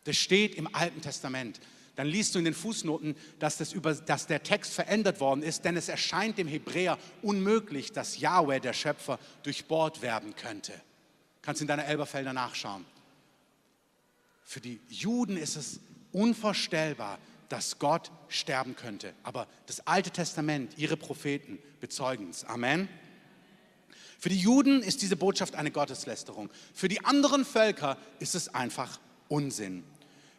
Das steht im Alten Testament. Dann liest du in den Fußnoten, dass, das über, dass der Text verändert worden ist, denn es erscheint dem Hebräer unmöglich, dass Yahweh, der Schöpfer, durchbohrt werden könnte. Kannst in deiner Elberfelder nachschauen. Für die Juden ist es unvorstellbar, dass Gott sterben könnte. Aber das Alte Testament, ihre Propheten bezeugen es. Amen. Für die Juden ist diese Botschaft eine Gotteslästerung. Für die anderen Völker ist es einfach Unsinn.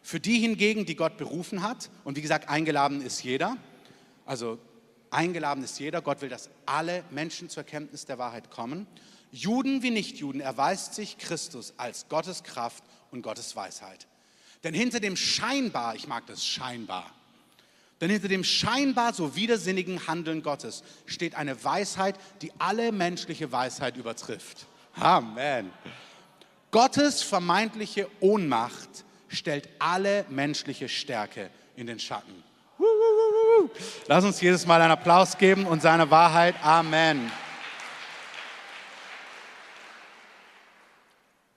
Für die hingegen, die Gott berufen hat, und wie gesagt, eingeladen ist jeder, also eingeladen ist jeder, Gott will, dass alle Menschen zur Erkenntnis der Wahrheit kommen. Juden wie Nichtjuden erweist sich Christus als Gottes Kraft und Gottes Weisheit. Denn hinter dem scheinbar, ich mag das scheinbar, denn hinter dem scheinbar so widersinnigen Handeln Gottes steht eine Weisheit, die alle menschliche Weisheit übertrifft. Amen. Gottes vermeintliche Ohnmacht stellt alle menschliche Stärke in den Schatten. Lass uns jedes Mal einen Applaus geben und seine Wahrheit. Amen.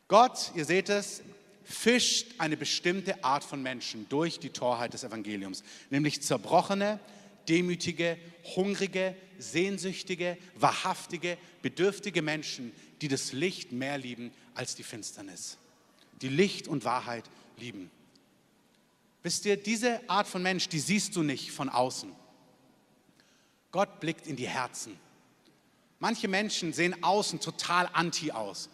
Gott, ihr seht es, fischt eine bestimmte Art von Menschen durch die Torheit des Evangeliums, nämlich zerbrochene, demütige, hungrige, sehnsüchtige, wahrhaftige, bedürftige Menschen, die das Licht mehr lieben als die Finsternis, die Licht und Wahrheit lieben. Wisst ihr, diese Art von Mensch, die siehst du nicht von außen. Gott blickt in die Herzen. Manche Menschen sehen außen total anti aus.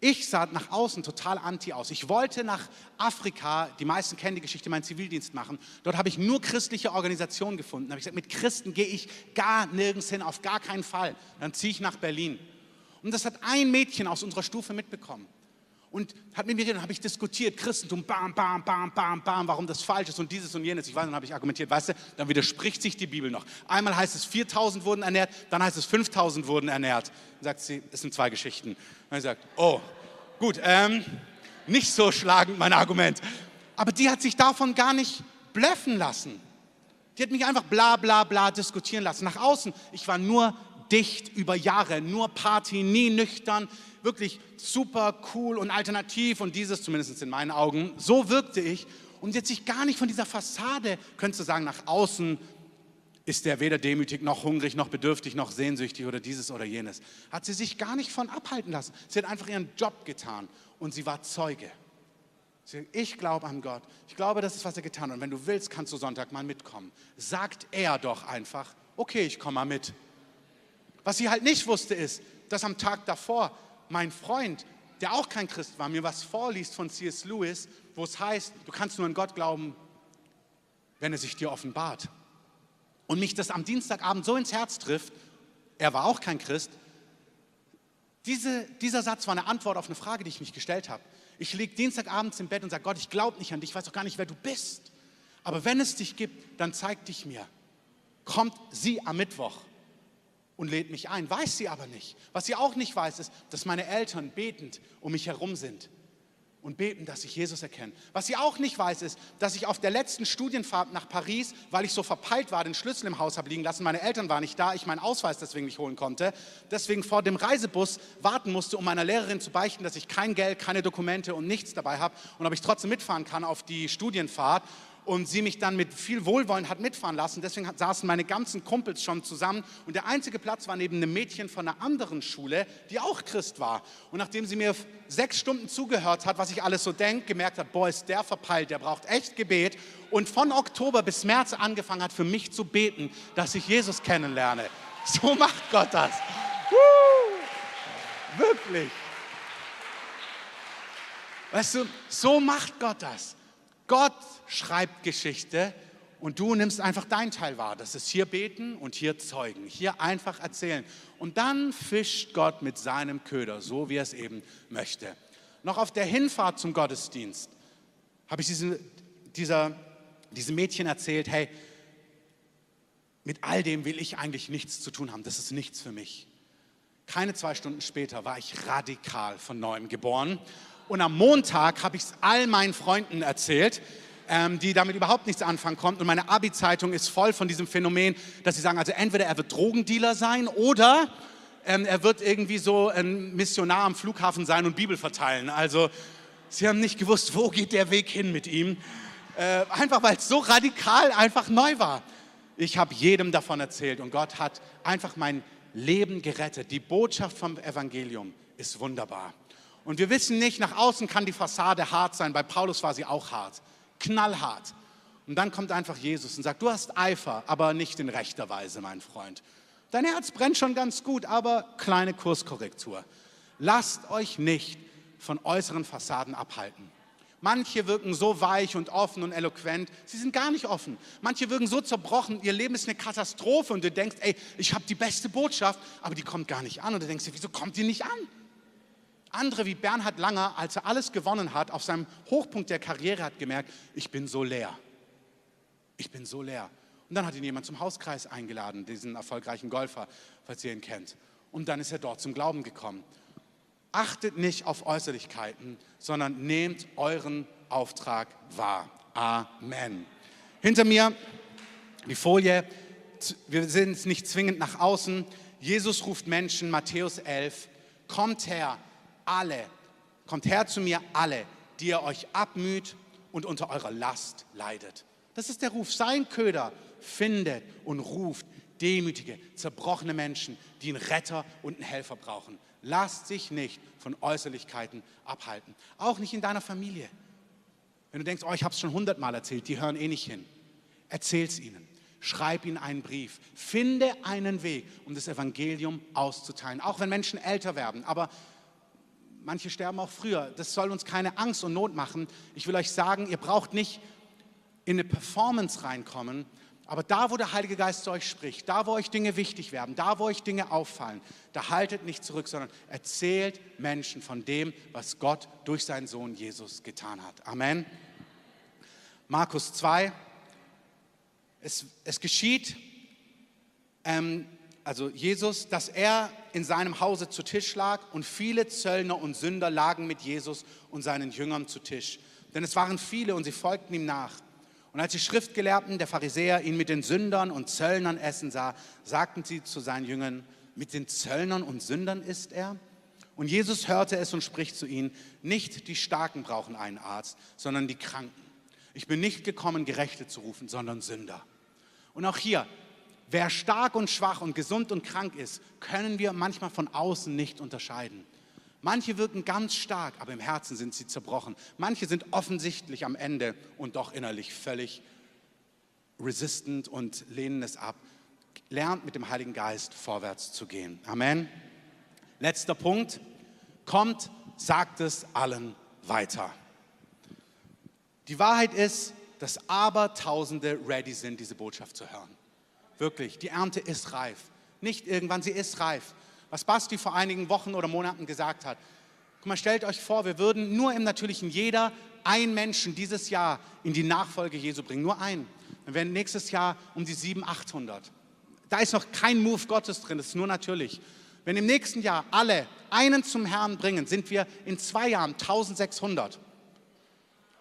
Ich sah nach außen total anti aus. Ich wollte nach Afrika, die meisten kennen die Geschichte, meinen Zivildienst machen. Dort habe ich nur christliche Organisationen gefunden. Da habe ich gesagt, mit Christen gehe ich gar nirgends hin, auf gar keinen Fall. Dann ziehe ich nach Berlin. Und das hat ein Mädchen aus unserer Stufe mitbekommen. Und hat mit mir geredet, habe ich diskutiert, Christentum, bam, bam, bam, bam, bam, warum das falsch ist und dieses und jenes. Ich weiß, dann habe ich argumentiert, weißt du, dann widerspricht sich die Bibel noch. Einmal heißt es 4000 wurden ernährt, dann heißt es 5000 wurden ernährt. Dann sagt sie, es sind zwei Geschichten. Dann sagt, oh, Gut, ähm, nicht so schlagend mein Argument. Aber die hat sich davon gar nicht blöffen lassen. Die hat mich einfach bla bla bla diskutieren lassen. Nach außen, ich war nur dicht über Jahre, nur Party, nie nüchtern, wirklich super cool und alternativ und dieses zumindest in meinen Augen. So wirkte ich und hat sich gar nicht von dieser Fassade, könntest du sagen, nach außen ist der weder demütig noch hungrig noch bedürftig noch sehnsüchtig oder dieses oder jenes. Hat sie sich gar nicht von abhalten lassen. Sie hat einfach ihren Job getan und sie war Zeuge. Sie, ich glaube an Gott. Ich glaube, das ist, was er getan hat. Und wenn du willst, kannst du Sonntag mal mitkommen. Sagt er doch einfach, okay, ich komme mal mit. Was sie halt nicht wusste, ist, dass am Tag davor mein Freund, der auch kein Christ war, mir was vorliest von C.S. Lewis, wo es heißt, du kannst nur an Gott glauben, wenn er sich dir offenbart und mich das am Dienstagabend so ins Herz trifft, er war auch kein Christ, diese, dieser Satz war eine Antwort auf eine Frage, die ich mich gestellt habe. Ich liege Dienstagabends im Bett und sage, Gott, ich glaube nicht an dich, ich weiß auch gar nicht, wer du bist. Aber wenn es dich gibt, dann zeig dich mir. Kommt sie am Mittwoch und lädt mich ein, weiß sie aber nicht. Was sie auch nicht weiß, ist, dass meine Eltern betend um mich herum sind und beten, dass ich Jesus erkenne. Was sie auch nicht weiß, ist, dass ich auf der letzten Studienfahrt nach Paris, weil ich so verpeilt war, den Schlüssel im Haus habe liegen lassen, meine Eltern waren nicht da, ich meinen Ausweis deswegen nicht holen konnte, deswegen vor dem Reisebus warten musste, um meiner Lehrerin zu beichten, dass ich kein Geld, keine Dokumente und nichts dabei habe und ob ich trotzdem mitfahren kann auf die Studienfahrt und sie mich dann mit viel Wohlwollen hat mitfahren lassen. Deswegen saßen meine ganzen Kumpels schon zusammen und der einzige Platz war neben einem Mädchen von einer anderen Schule, die auch Christ war. Und nachdem sie mir sechs Stunden zugehört hat, was ich alles so denke, gemerkt hat, boah, ist der verpeilt, der braucht echt Gebet und von Oktober bis März angefangen hat, für mich zu beten, dass ich Jesus kennenlerne. So macht Gott das. Wirklich. Weißt du, so macht Gott das. Gott schreibt Geschichte Und du nimmst einfach dein Teil wahr. Das ist hier beten und hier zeugen, hier einfach erzählen. Und dann fischt Gott mit seinem Köder, so wie er es eben möchte. Noch auf der Hinfahrt zum Gottesdienst habe ich diesen, dieser, diesem Mädchen erzählt, hey, mit all dem will ich eigentlich nichts zu tun haben. Das ist nichts für mich. Keine zwei Stunden später war ich radikal von neuem geboren. Und am Montag habe ich es all meinen Freunden erzählt, ähm, die damit überhaupt nichts anfangen konnten. Und meine Abi-Zeitung ist voll von diesem Phänomen, dass sie sagen, also entweder er wird Drogendealer sein oder ähm, er wird irgendwie so ein Missionar am Flughafen sein und Bibel verteilen. Also sie haben nicht gewusst, wo geht der Weg hin mit ihm. Äh, einfach weil es so radikal einfach neu war. Ich habe jedem davon erzählt und Gott hat einfach mein Leben gerettet. Die Botschaft vom Evangelium ist wunderbar. Und wir wissen nicht, nach außen kann die Fassade hart sein. Bei Paulus war sie auch hart, knallhart. Und dann kommt einfach Jesus und sagt, du hast Eifer, aber nicht in rechter Weise, mein Freund. Dein Herz brennt schon ganz gut, aber kleine Kurskorrektur. Lasst euch nicht von äußeren Fassaden abhalten. Manche wirken so weich und offen und eloquent, sie sind gar nicht offen. Manche wirken so zerbrochen, ihr Leben ist eine Katastrophe und du denkst, ey, ich habe die beste Botschaft, aber die kommt gar nicht an. Und du denkst dir, wieso kommt die nicht an? Andere wie Bernhard Langer, als er alles gewonnen hat, auf seinem Hochpunkt der Karriere hat gemerkt, ich bin so leer. Ich bin so leer. Und dann hat ihn jemand zum Hauskreis eingeladen, diesen erfolgreichen Golfer, falls ihr ihn kennt. Und dann ist er dort zum Glauben gekommen achtet nicht auf Äußerlichkeiten, sondern nehmt euren Auftrag wahr. Amen. Hinter mir die Folie, wir sind nicht zwingend nach außen. Jesus ruft Menschen, Matthäus 11, kommt her, alle, kommt her zu mir, alle, die ihr euch abmüht und unter eurer Last leidet. Das ist der Ruf. Sein Köder findet und ruft demütige, zerbrochene Menschen, die einen Retter und einen Helfer brauchen. Lasst sich nicht von Äußerlichkeiten abhalten. Auch nicht in deiner Familie. Wenn du denkst, oh, ich habe es schon hundertmal erzählt, die hören eh nicht hin. Erzähl es ihnen. Schreib ihnen einen Brief. Finde einen Weg, um das Evangelium auszuteilen. Auch wenn Menschen älter werden. Aber manche sterben auch früher. Das soll uns keine Angst und Not machen. Ich will euch sagen, ihr braucht nicht in eine Performance reinkommen, aber da, wo der Heilige Geist zu euch spricht, da, wo euch Dinge wichtig werden, da, wo euch Dinge auffallen, da haltet nicht zurück, sondern erzählt Menschen von dem, was Gott durch seinen Sohn Jesus getan hat. Amen. Markus 2. Es, es geschieht, ähm, also Jesus, dass er in seinem Hause zu Tisch lag und viele Zöllner und Sünder lagen mit Jesus und seinen Jüngern zu Tisch. Denn es waren viele und sie folgten ihm nach. Und als die Schriftgelehrten der Pharisäer ihn mit den Sündern und Zöllnern essen sah, sagten sie zu seinen Jüngern, mit den Zöllnern und Sündern isst er? Und Jesus hörte es und spricht zu ihnen, nicht die Starken brauchen einen Arzt, sondern die Kranken. Ich bin nicht gekommen, Gerechte zu rufen, sondern Sünder. Und auch hier, wer stark und schwach und gesund und krank ist, können wir manchmal von außen nicht unterscheiden. Manche wirken ganz stark, aber im Herzen sind sie zerbrochen. Manche sind offensichtlich am Ende und doch innerlich völlig resistent und lehnen es ab. Lernt mit dem Heiligen Geist vorwärts zu gehen. Amen. Letzter Punkt. Kommt, sagt es allen weiter. Die Wahrheit ist, dass Abertausende ready sind, diese Botschaft zu hören. Wirklich, die Ernte ist reif. Nicht irgendwann, sie ist reif was Basti vor einigen Wochen oder Monaten gesagt hat. Guck mal, stellt euch vor, wir würden nur im Natürlichen jeder einen Menschen dieses Jahr in die Nachfolge Jesu bringen, nur einen. Dann wären nächstes Jahr um die 700, 800. Da ist noch kein Move Gottes drin, das ist nur natürlich. Wenn im nächsten Jahr alle einen zum Herrn bringen, sind wir in zwei Jahren 1600.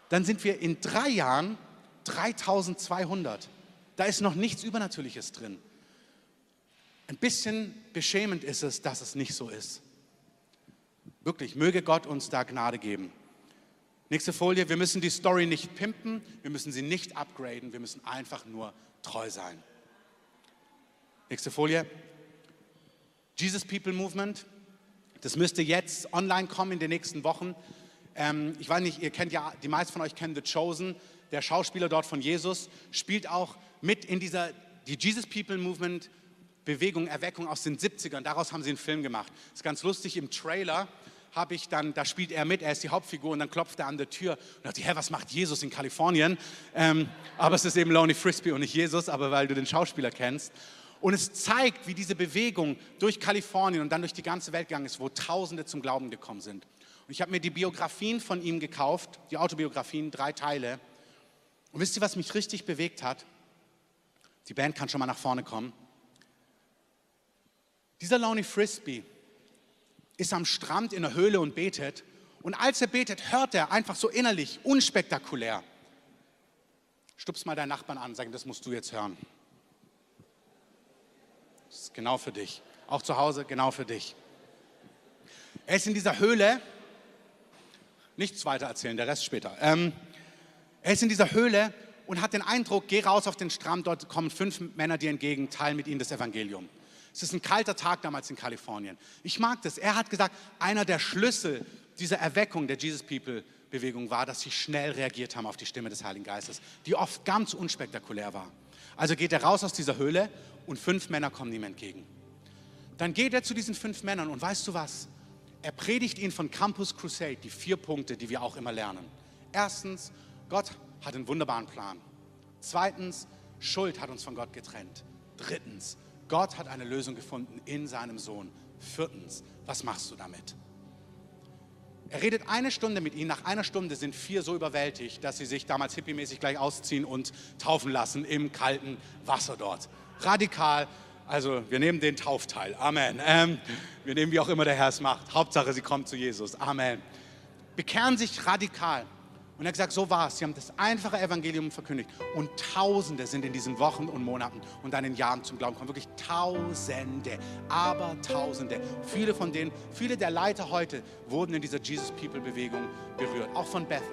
Dann sind wir in drei Jahren 3200. Da ist noch nichts Übernatürliches drin. Ein bisschen beschämend ist es, dass es nicht so ist. Wirklich, möge Gott uns da Gnade geben. Nächste Folie, wir müssen die Story nicht pimpen, wir müssen sie nicht upgraden, wir müssen einfach nur treu sein. Nächste Folie. Jesus People Movement, das müsste jetzt online kommen in den nächsten Wochen. Ähm, ich weiß nicht, ihr kennt ja, die meisten von euch kennen The Chosen, der Schauspieler dort von Jesus, spielt auch mit in dieser, die Jesus People Movement Bewegung, Erweckung aus den 70ern. Daraus haben sie einen Film gemacht. Das ist ganz lustig. Im Trailer habe ich dann, da spielt er mit, er ist die Hauptfigur und dann klopft er an der Tür und dachte, hä, was macht Jesus in Kalifornien? Ähm, aber es ist eben Lonely Frisbee und nicht Jesus, aber weil du den Schauspieler kennst. Und es zeigt, wie diese Bewegung durch Kalifornien und dann durch die ganze Welt gegangen ist, wo Tausende zum Glauben gekommen sind. Und ich habe mir die Biografien von ihm gekauft, die Autobiografien, drei Teile. Und wisst ihr, was mich richtig bewegt hat? Die Band kann schon mal nach vorne kommen. Dieser Lonely Frisbee ist am Strand in der Höhle und betet. Und als er betet, hört er einfach so innerlich, unspektakulär. Stups mal deinen Nachbarn an, sag, das musst du jetzt hören. Das ist genau für dich. Auch zu Hause, genau für dich. Er ist in dieser Höhle. Nichts weiter erzählen, der Rest später. Ähm, er ist in dieser Höhle und hat den Eindruck, geh raus auf den Strand, dort kommen fünf Männer dir entgegen, teilen mit ihnen das Evangelium. Es ist ein kalter Tag damals in Kalifornien. Ich mag das. Er hat gesagt, einer der Schlüssel dieser Erweckung der Jesus People Bewegung war, dass sie schnell reagiert haben auf die Stimme des Heiligen Geistes, die oft ganz unspektakulär war. Also geht er raus aus dieser Höhle und fünf Männer kommen ihm entgegen. Dann geht er zu diesen fünf Männern und weißt du was? Er predigt ihnen von Campus Crusade die vier Punkte, die wir auch immer lernen. Erstens, Gott hat einen wunderbaren Plan. Zweitens, Schuld hat uns von Gott getrennt. Drittens, Gott hat eine Lösung gefunden in seinem Sohn. Viertens, was machst du damit? Er redet eine Stunde mit ihnen. Nach einer Stunde sind vier so überwältigt, dass sie sich damals hippiemäßig gleich ausziehen und taufen lassen im kalten Wasser dort. Radikal. Also wir nehmen den Taufteil. Amen. Ähm, wir nehmen, wie auch immer der Herr es macht. Hauptsache, sie kommen zu Jesus. Amen. Bekehren sich radikal. Und er hat gesagt, so war es. Sie haben das einfache Evangelium verkündigt. Und Tausende sind in diesen Wochen und Monaten und dann in Jahren zum Glauben gekommen. Wirklich Tausende, aber Tausende. Viele von denen, viele der Leiter heute wurden in dieser Jesus People Bewegung berührt. Auch von Bethel,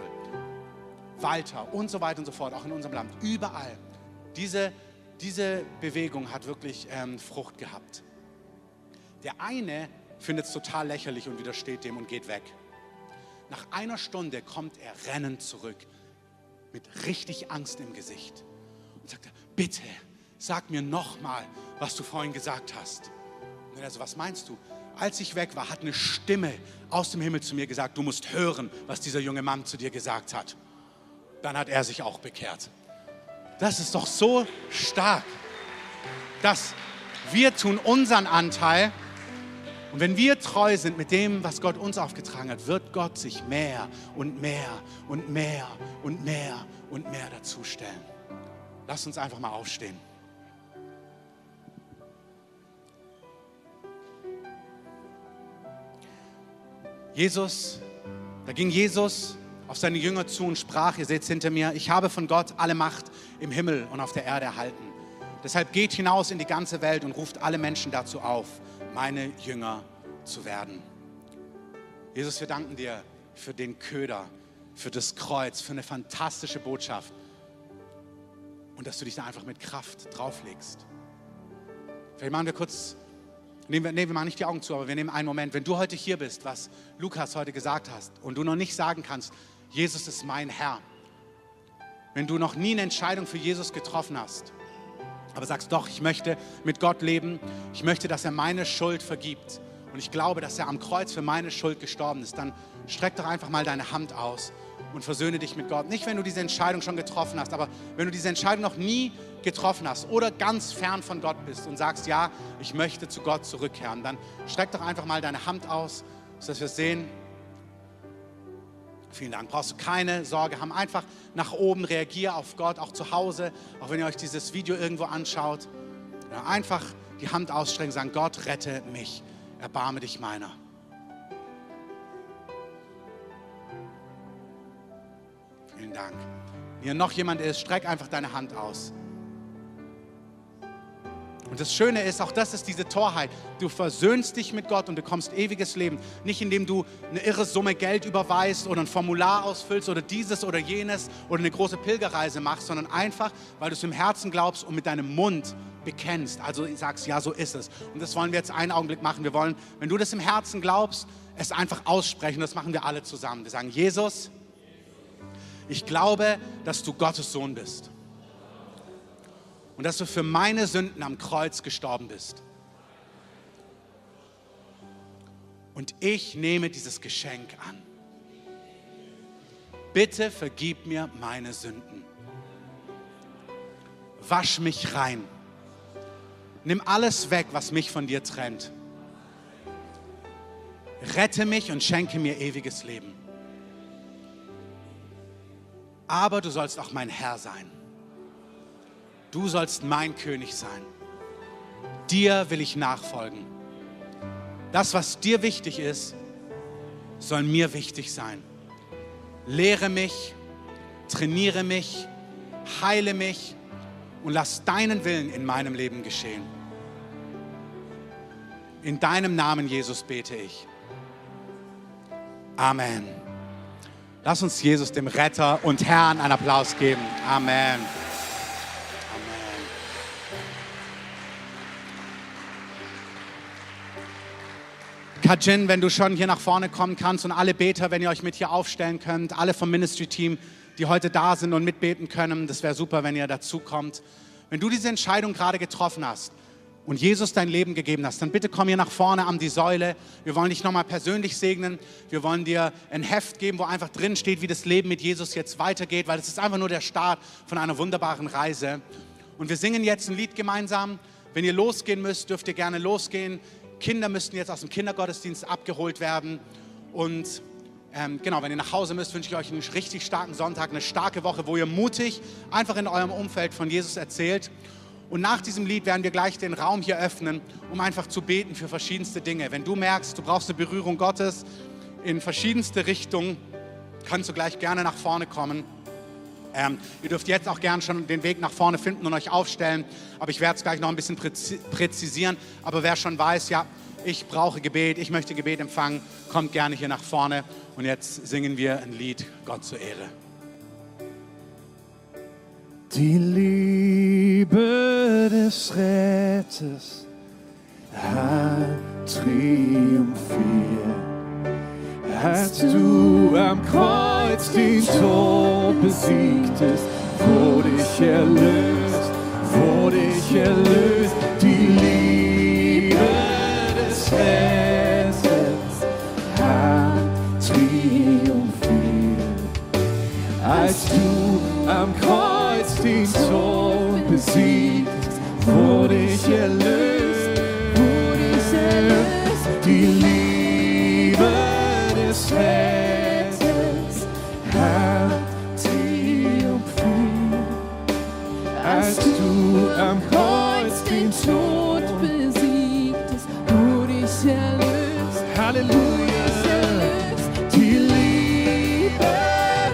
Walter und so weiter und so fort. Auch in unserem Land. Überall. Diese, diese Bewegung hat wirklich ähm, Frucht gehabt. Der eine findet es total lächerlich und widersteht dem und geht weg. Nach einer Stunde kommt er rennend zurück mit richtig Angst im Gesicht und sagt, bitte, sag mir nochmal, was du vorhin gesagt hast. Und er so, was meinst du? Als ich weg war, hat eine Stimme aus dem Himmel zu mir gesagt, du musst hören, was dieser junge Mann zu dir gesagt hat. Dann hat er sich auch bekehrt. Das ist doch so stark, dass wir tun unseren Anteil und wenn wir treu sind mit dem, was Gott uns aufgetragen hat, wird Gott sich mehr und mehr und mehr und mehr und mehr dazu stellen. Lass uns einfach mal aufstehen. Jesus, da ging Jesus auf seine Jünger zu und sprach, ihr seht es hinter mir, ich habe von Gott alle Macht im Himmel und auf der Erde erhalten. Deshalb geht hinaus in die ganze Welt und ruft alle Menschen dazu auf, meine Jünger zu werden. Jesus, wir danken dir für den Köder, für das Kreuz, für eine fantastische Botschaft und dass du dich da einfach mit Kraft drauflegst. Vielleicht machen wir kurz, nehmen wir, nee, wir machen nicht die Augen zu, aber wir nehmen einen Moment. Wenn du heute hier bist, was Lukas heute gesagt hast und du noch nicht sagen kannst, Jesus ist mein Herr, wenn du noch nie eine Entscheidung für Jesus getroffen hast, aber sagst, doch, ich möchte mit Gott leben, ich möchte, dass er meine Schuld vergibt und ich glaube, dass er am Kreuz für meine Schuld gestorben ist, dann streck doch einfach mal deine Hand aus und versöhne dich mit Gott. Nicht, wenn du diese Entscheidung schon getroffen hast, aber wenn du diese Entscheidung noch nie getroffen hast oder ganz fern von Gott bist und sagst, ja, ich möchte zu Gott zurückkehren, dann streck doch einfach mal deine Hand aus, sodass wir sehen. Vielen Dank. Brauchst du keine Sorge haben. Einfach nach oben, reagier auf Gott, auch zu Hause, auch wenn ihr euch dieses Video irgendwo anschaut. Ja, einfach die Hand ausstrecken, sagen, Gott, rette mich. Erbarme dich meiner. Vielen Dank. Wenn hier noch jemand ist, streck einfach deine Hand aus. Und das Schöne ist, auch das ist diese Torheit. Du versöhnst dich mit Gott und bekommst ewiges Leben. Nicht indem du eine irre Summe Geld überweist oder ein Formular ausfüllst oder dieses oder jenes oder eine große Pilgerreise machst, sondern einfach, weil du es im Herzen glaubst und mit deinem Mund bekennst. Also sagst, ja, so ist es. Und das wollen wir jetzt einen Augenblick machen. Wir wollen, wenn du das im Herzen glaubst, es einfach aussprechen. Das machen wir alle zusammen. Wir sagen, Jesus, ich glaube, dass du Gottes Sohn bist und dass du für meine Sünden am Kreuz gestorben bist. Und ich nehme dieses Geschenk an. Bitte vergib mir meine Sünden. Wasch mich rein. Nimm alles weg, was mich von dir trennt. Rette mich und schenke mir ewiges Leben. Aber du sollst auch mein Herr sein. Du sollst mein König sein. Dir will ich nachfolgen. Das, was dir wichtig ist, soll mir wichtig sein. Lehre mich, trainiere mich, heile mich und lass deinen Willen in meinem Leben geschehen. In deinem Namen, Jesus, bete ich. Amen. Lass uns Jesus, dem Retter und Herrn, einen Applaus geben. Amen. Kajin, wenn du schon hier nach vorne kommen kannst und alle Beter, wenn ihr euch mit hier aufstellen könnt, alle vom Ministry-Team, die heute da sind und mitbeten können, das wäre super, wenn ihr dazu kommt. Wenn du diese Entscheidung gerade getroffen hast und Jesus dein Leben gegeben hast, dann bitte komm hier nach vorne an die Säule. Wir wollen dich nochmal persönlich segnen. Wir wollen dir ein Heft geben, wo einfach drin steht, wie das Leben mit Jesus jetzt weitergeht, weil es ist einfach nur der Start von einer wunderbaren Reise. Und wir singen jetzt ein Lied gemeinsam. Wenn ihr losgehen müsst, dürft ihr gerne losgehen. Kinder müssten jetzt aus dem Kindergottesdienst abgeholt werden. Und ähm, genau, wenn ihr nach Hause müsst, wünsche ich euch einen richtig starken Sonntag, eine starke Woche, wo ihr mutig einfach in eurem Umfeld von Jesus erzählt. Und nach diesem Lied werden wir gleich den Raum hier öffnen, um einfach zu beten für verschiedenste Dinge. Wenn du merkst, du brauchst eine Berührung Gottes in verschiedenste Richtungen, kannst du gleich gerne nach vorne kommen. Ähm, ihr dürft jetzt auch gerne schon den Weg nach vorne finden und euch aufstellen, aber ich werde es gleich noch ein bisschen präzisieren. Aber wer schon weiß, ja, ich brauche Gebet, ich möchte Gebet empfangen, kommt gerne hier nach vorne und jetzt singen wir ein Lied Gott zur Ehre. Die Liebe des Retters hat triumphiert als du am Kreuz den Tod besiegtest, wurde ich erlöst, wurde ich erlöst, die Liebe des Retters hat triumphiert. Als du am Kreuz den Tod besiegtest, wurde ich erlöst, Halleluja. Die Liebe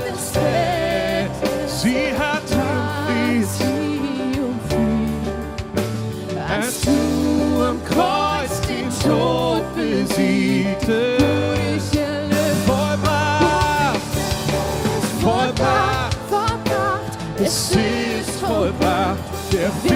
des Retters, sie hat triumphiert, als du am Kreuz den Tod besiegtest. Es ist vollbracht, der Weg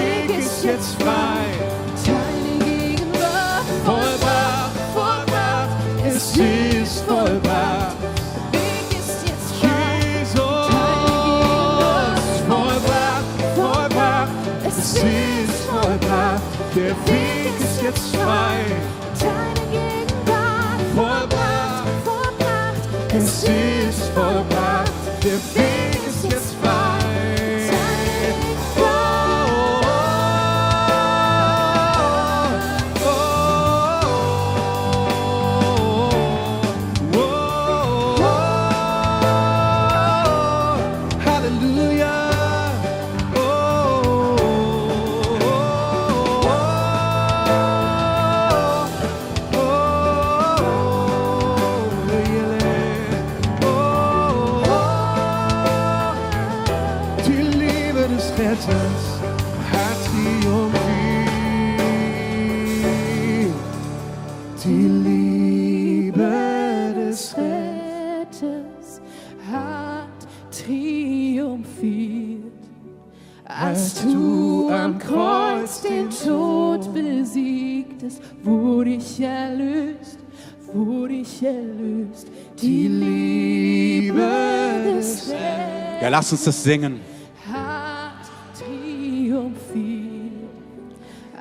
lass uns das singen.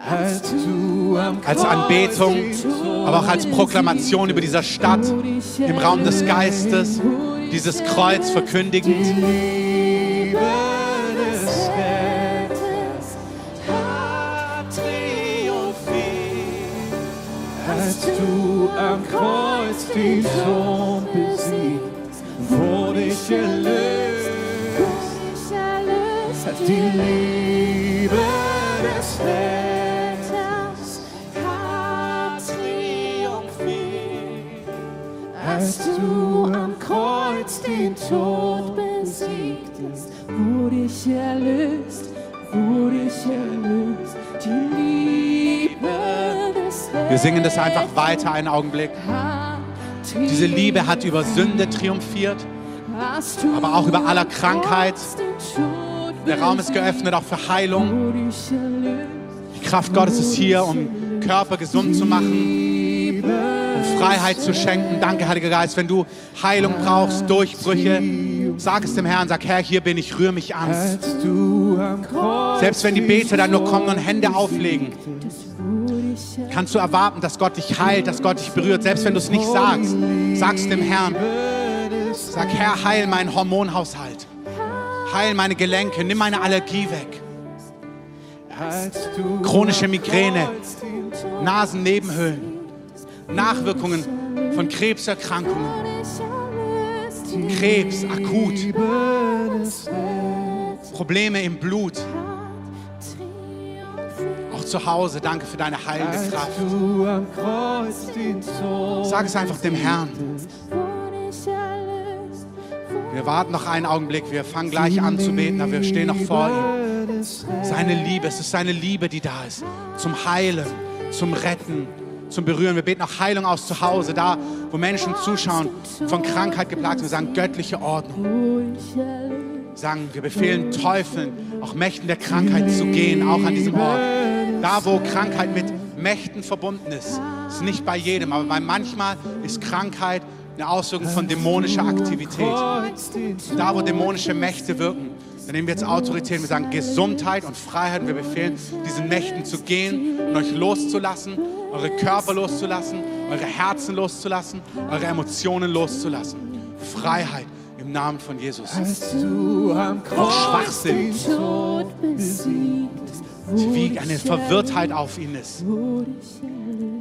Als du am als Anbetung, aber auch als Proklamation über dieser Stadt, im Raum des Geistes, dieses Kreuz verkündigend. Den Tod besiegt, wurde ich erlöst, hat die Liebe des Retters hat triumphiert, als du am Kreuz den Tod besiegtest, wurde ich erlöst, wurde ich erlöst, die Liebe des Retters Wir singen das einfach weiter einen Augenblick. Diese Liebe hat über Sünde triumphiert. Aber auch über aller Krankheit. Der Raum ist geöffnet auch für Heilung. Die Kraft Gottes ist hier, um Körper gesund zu machen, um Freiheit zu schenken. Danke, Heiliger Geist. Wenn du Heilung brauchst, Durchbrüche, sag es dem Herrn. Sag, Herr, hier bin ich, rühr mich an. Selbst wenn die Beter dann nur kommen und Hände auflegen. Kannst du erwarten, dass Gott dich heilt, dass Gott dich berührt. Selbst wenn du es nicht sagst, sag's dem Herrn. Sag, Herr, heil meinen Hormonhaushalt. Heil meine Gelenke, nimm meine Allergie weg. Chronische Migräne, Nasennebenhöhlen, Nachwirkungen von Krebserkrankungen, Krebs akut, Probleme im Blut, zu Hause. Danke für deine heilende Kraft. Sag es einfach dem Herrn. Wir warten noch einen Augenblick. Wir fangen gleich an zu beten, aber wir stehen noch vor ihm. Seine Liebe, es ist seine Liebe, die da ist. Zum Heilen, zum Retten, zum Berühren. Wir beten auch Heilung aus zu Hause, da wo Menschen zuschauen, von Krankheit geplagt sind. Wir sagen göttliche Ordnung. Wir sagen, wir befehlen Teufeln, auch Mächten der Krankheit zu gehen, auch an diesem Ort. Da, wo Krankheit mit Mächten verbunden ist, ist nicht bei jedem, aber bei manchmal ist Krankheit eine Auswirkung von dämonischer Aktivität. Da, wo dämonische Mächte wirken, dann nehmen wir jetzt Autorität und wir sagen Gesundheit und Freiheit und wir befehlen, diesen Mächten zu gehen und euch loszulassen, eure Körper loszulassen, eure Herzen loszulassen, eure Emotionen loszulassen. Freiheit im Namen von Jesus. Als du am Auch Kreuz Schwachsinn, den Tod besiegt, wie eine Verwirrtheit auf ihn ist,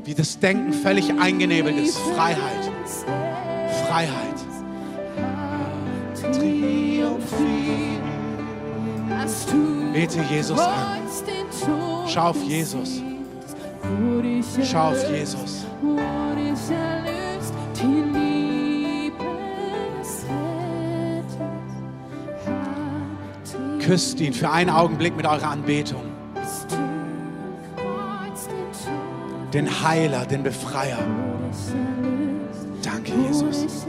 wie das Denken völlig eingenebelt ist. Freiheit, Freiheit. Bete Jesus an. Schau auf Jesus. Schau auf Jesus. Küsst ihn für einen Augenblick mit eurer Anbetung. Den Heiler, den Befreier. Danke, Jesus.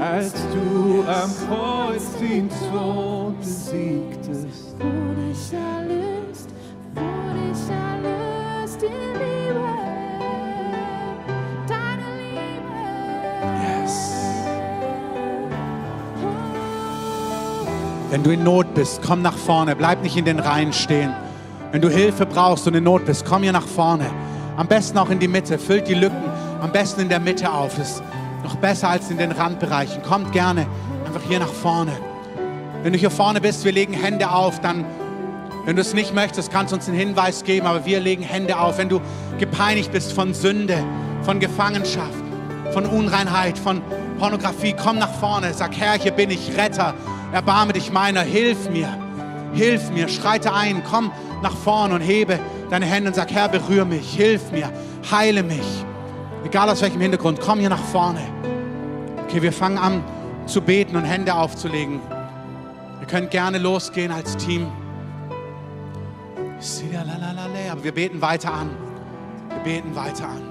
Als du am Kreuz den Tod Wenn du in Not bist, komm nach vorne. Bleib nicht in den Reihen stehen. Wenn du Hilfe brauchst und in Not bist, komm hier nach vorne. Am besten auch in die Mitte. Füllt die Lücken am besten in der Mitte auf. Ist noch besser als in den Randbereichen. Kommt gerne einfach hier nach vorne. Wenn du hier vorne bist, wir legen Hände auf, dann, wenn du es nicht möchtest, kannst du uns einen Hinweis geben, aber wir legen Hände auf. Wenn du gepeinigt bist von Sünde, von Gefangenschaft, von Unreinheit, von Pornografie, komm nach vorne. Sag, Herr, hier bin ich, Retter. Erbarme dich meiner, hilf mir. Hilf mir, schreite ein, komm nach vorne und hebe deine Hände und sag, Herr, berühre mich, hilf mir, heile mich. Egal aus welchem Hintergrund, komm hier nach vorne. Okay, wir fangen an zu beten und Hände aufzulegen. Wir können gerne losgehen als Team. Aber wir beten weiter an. Wir beten weiter an.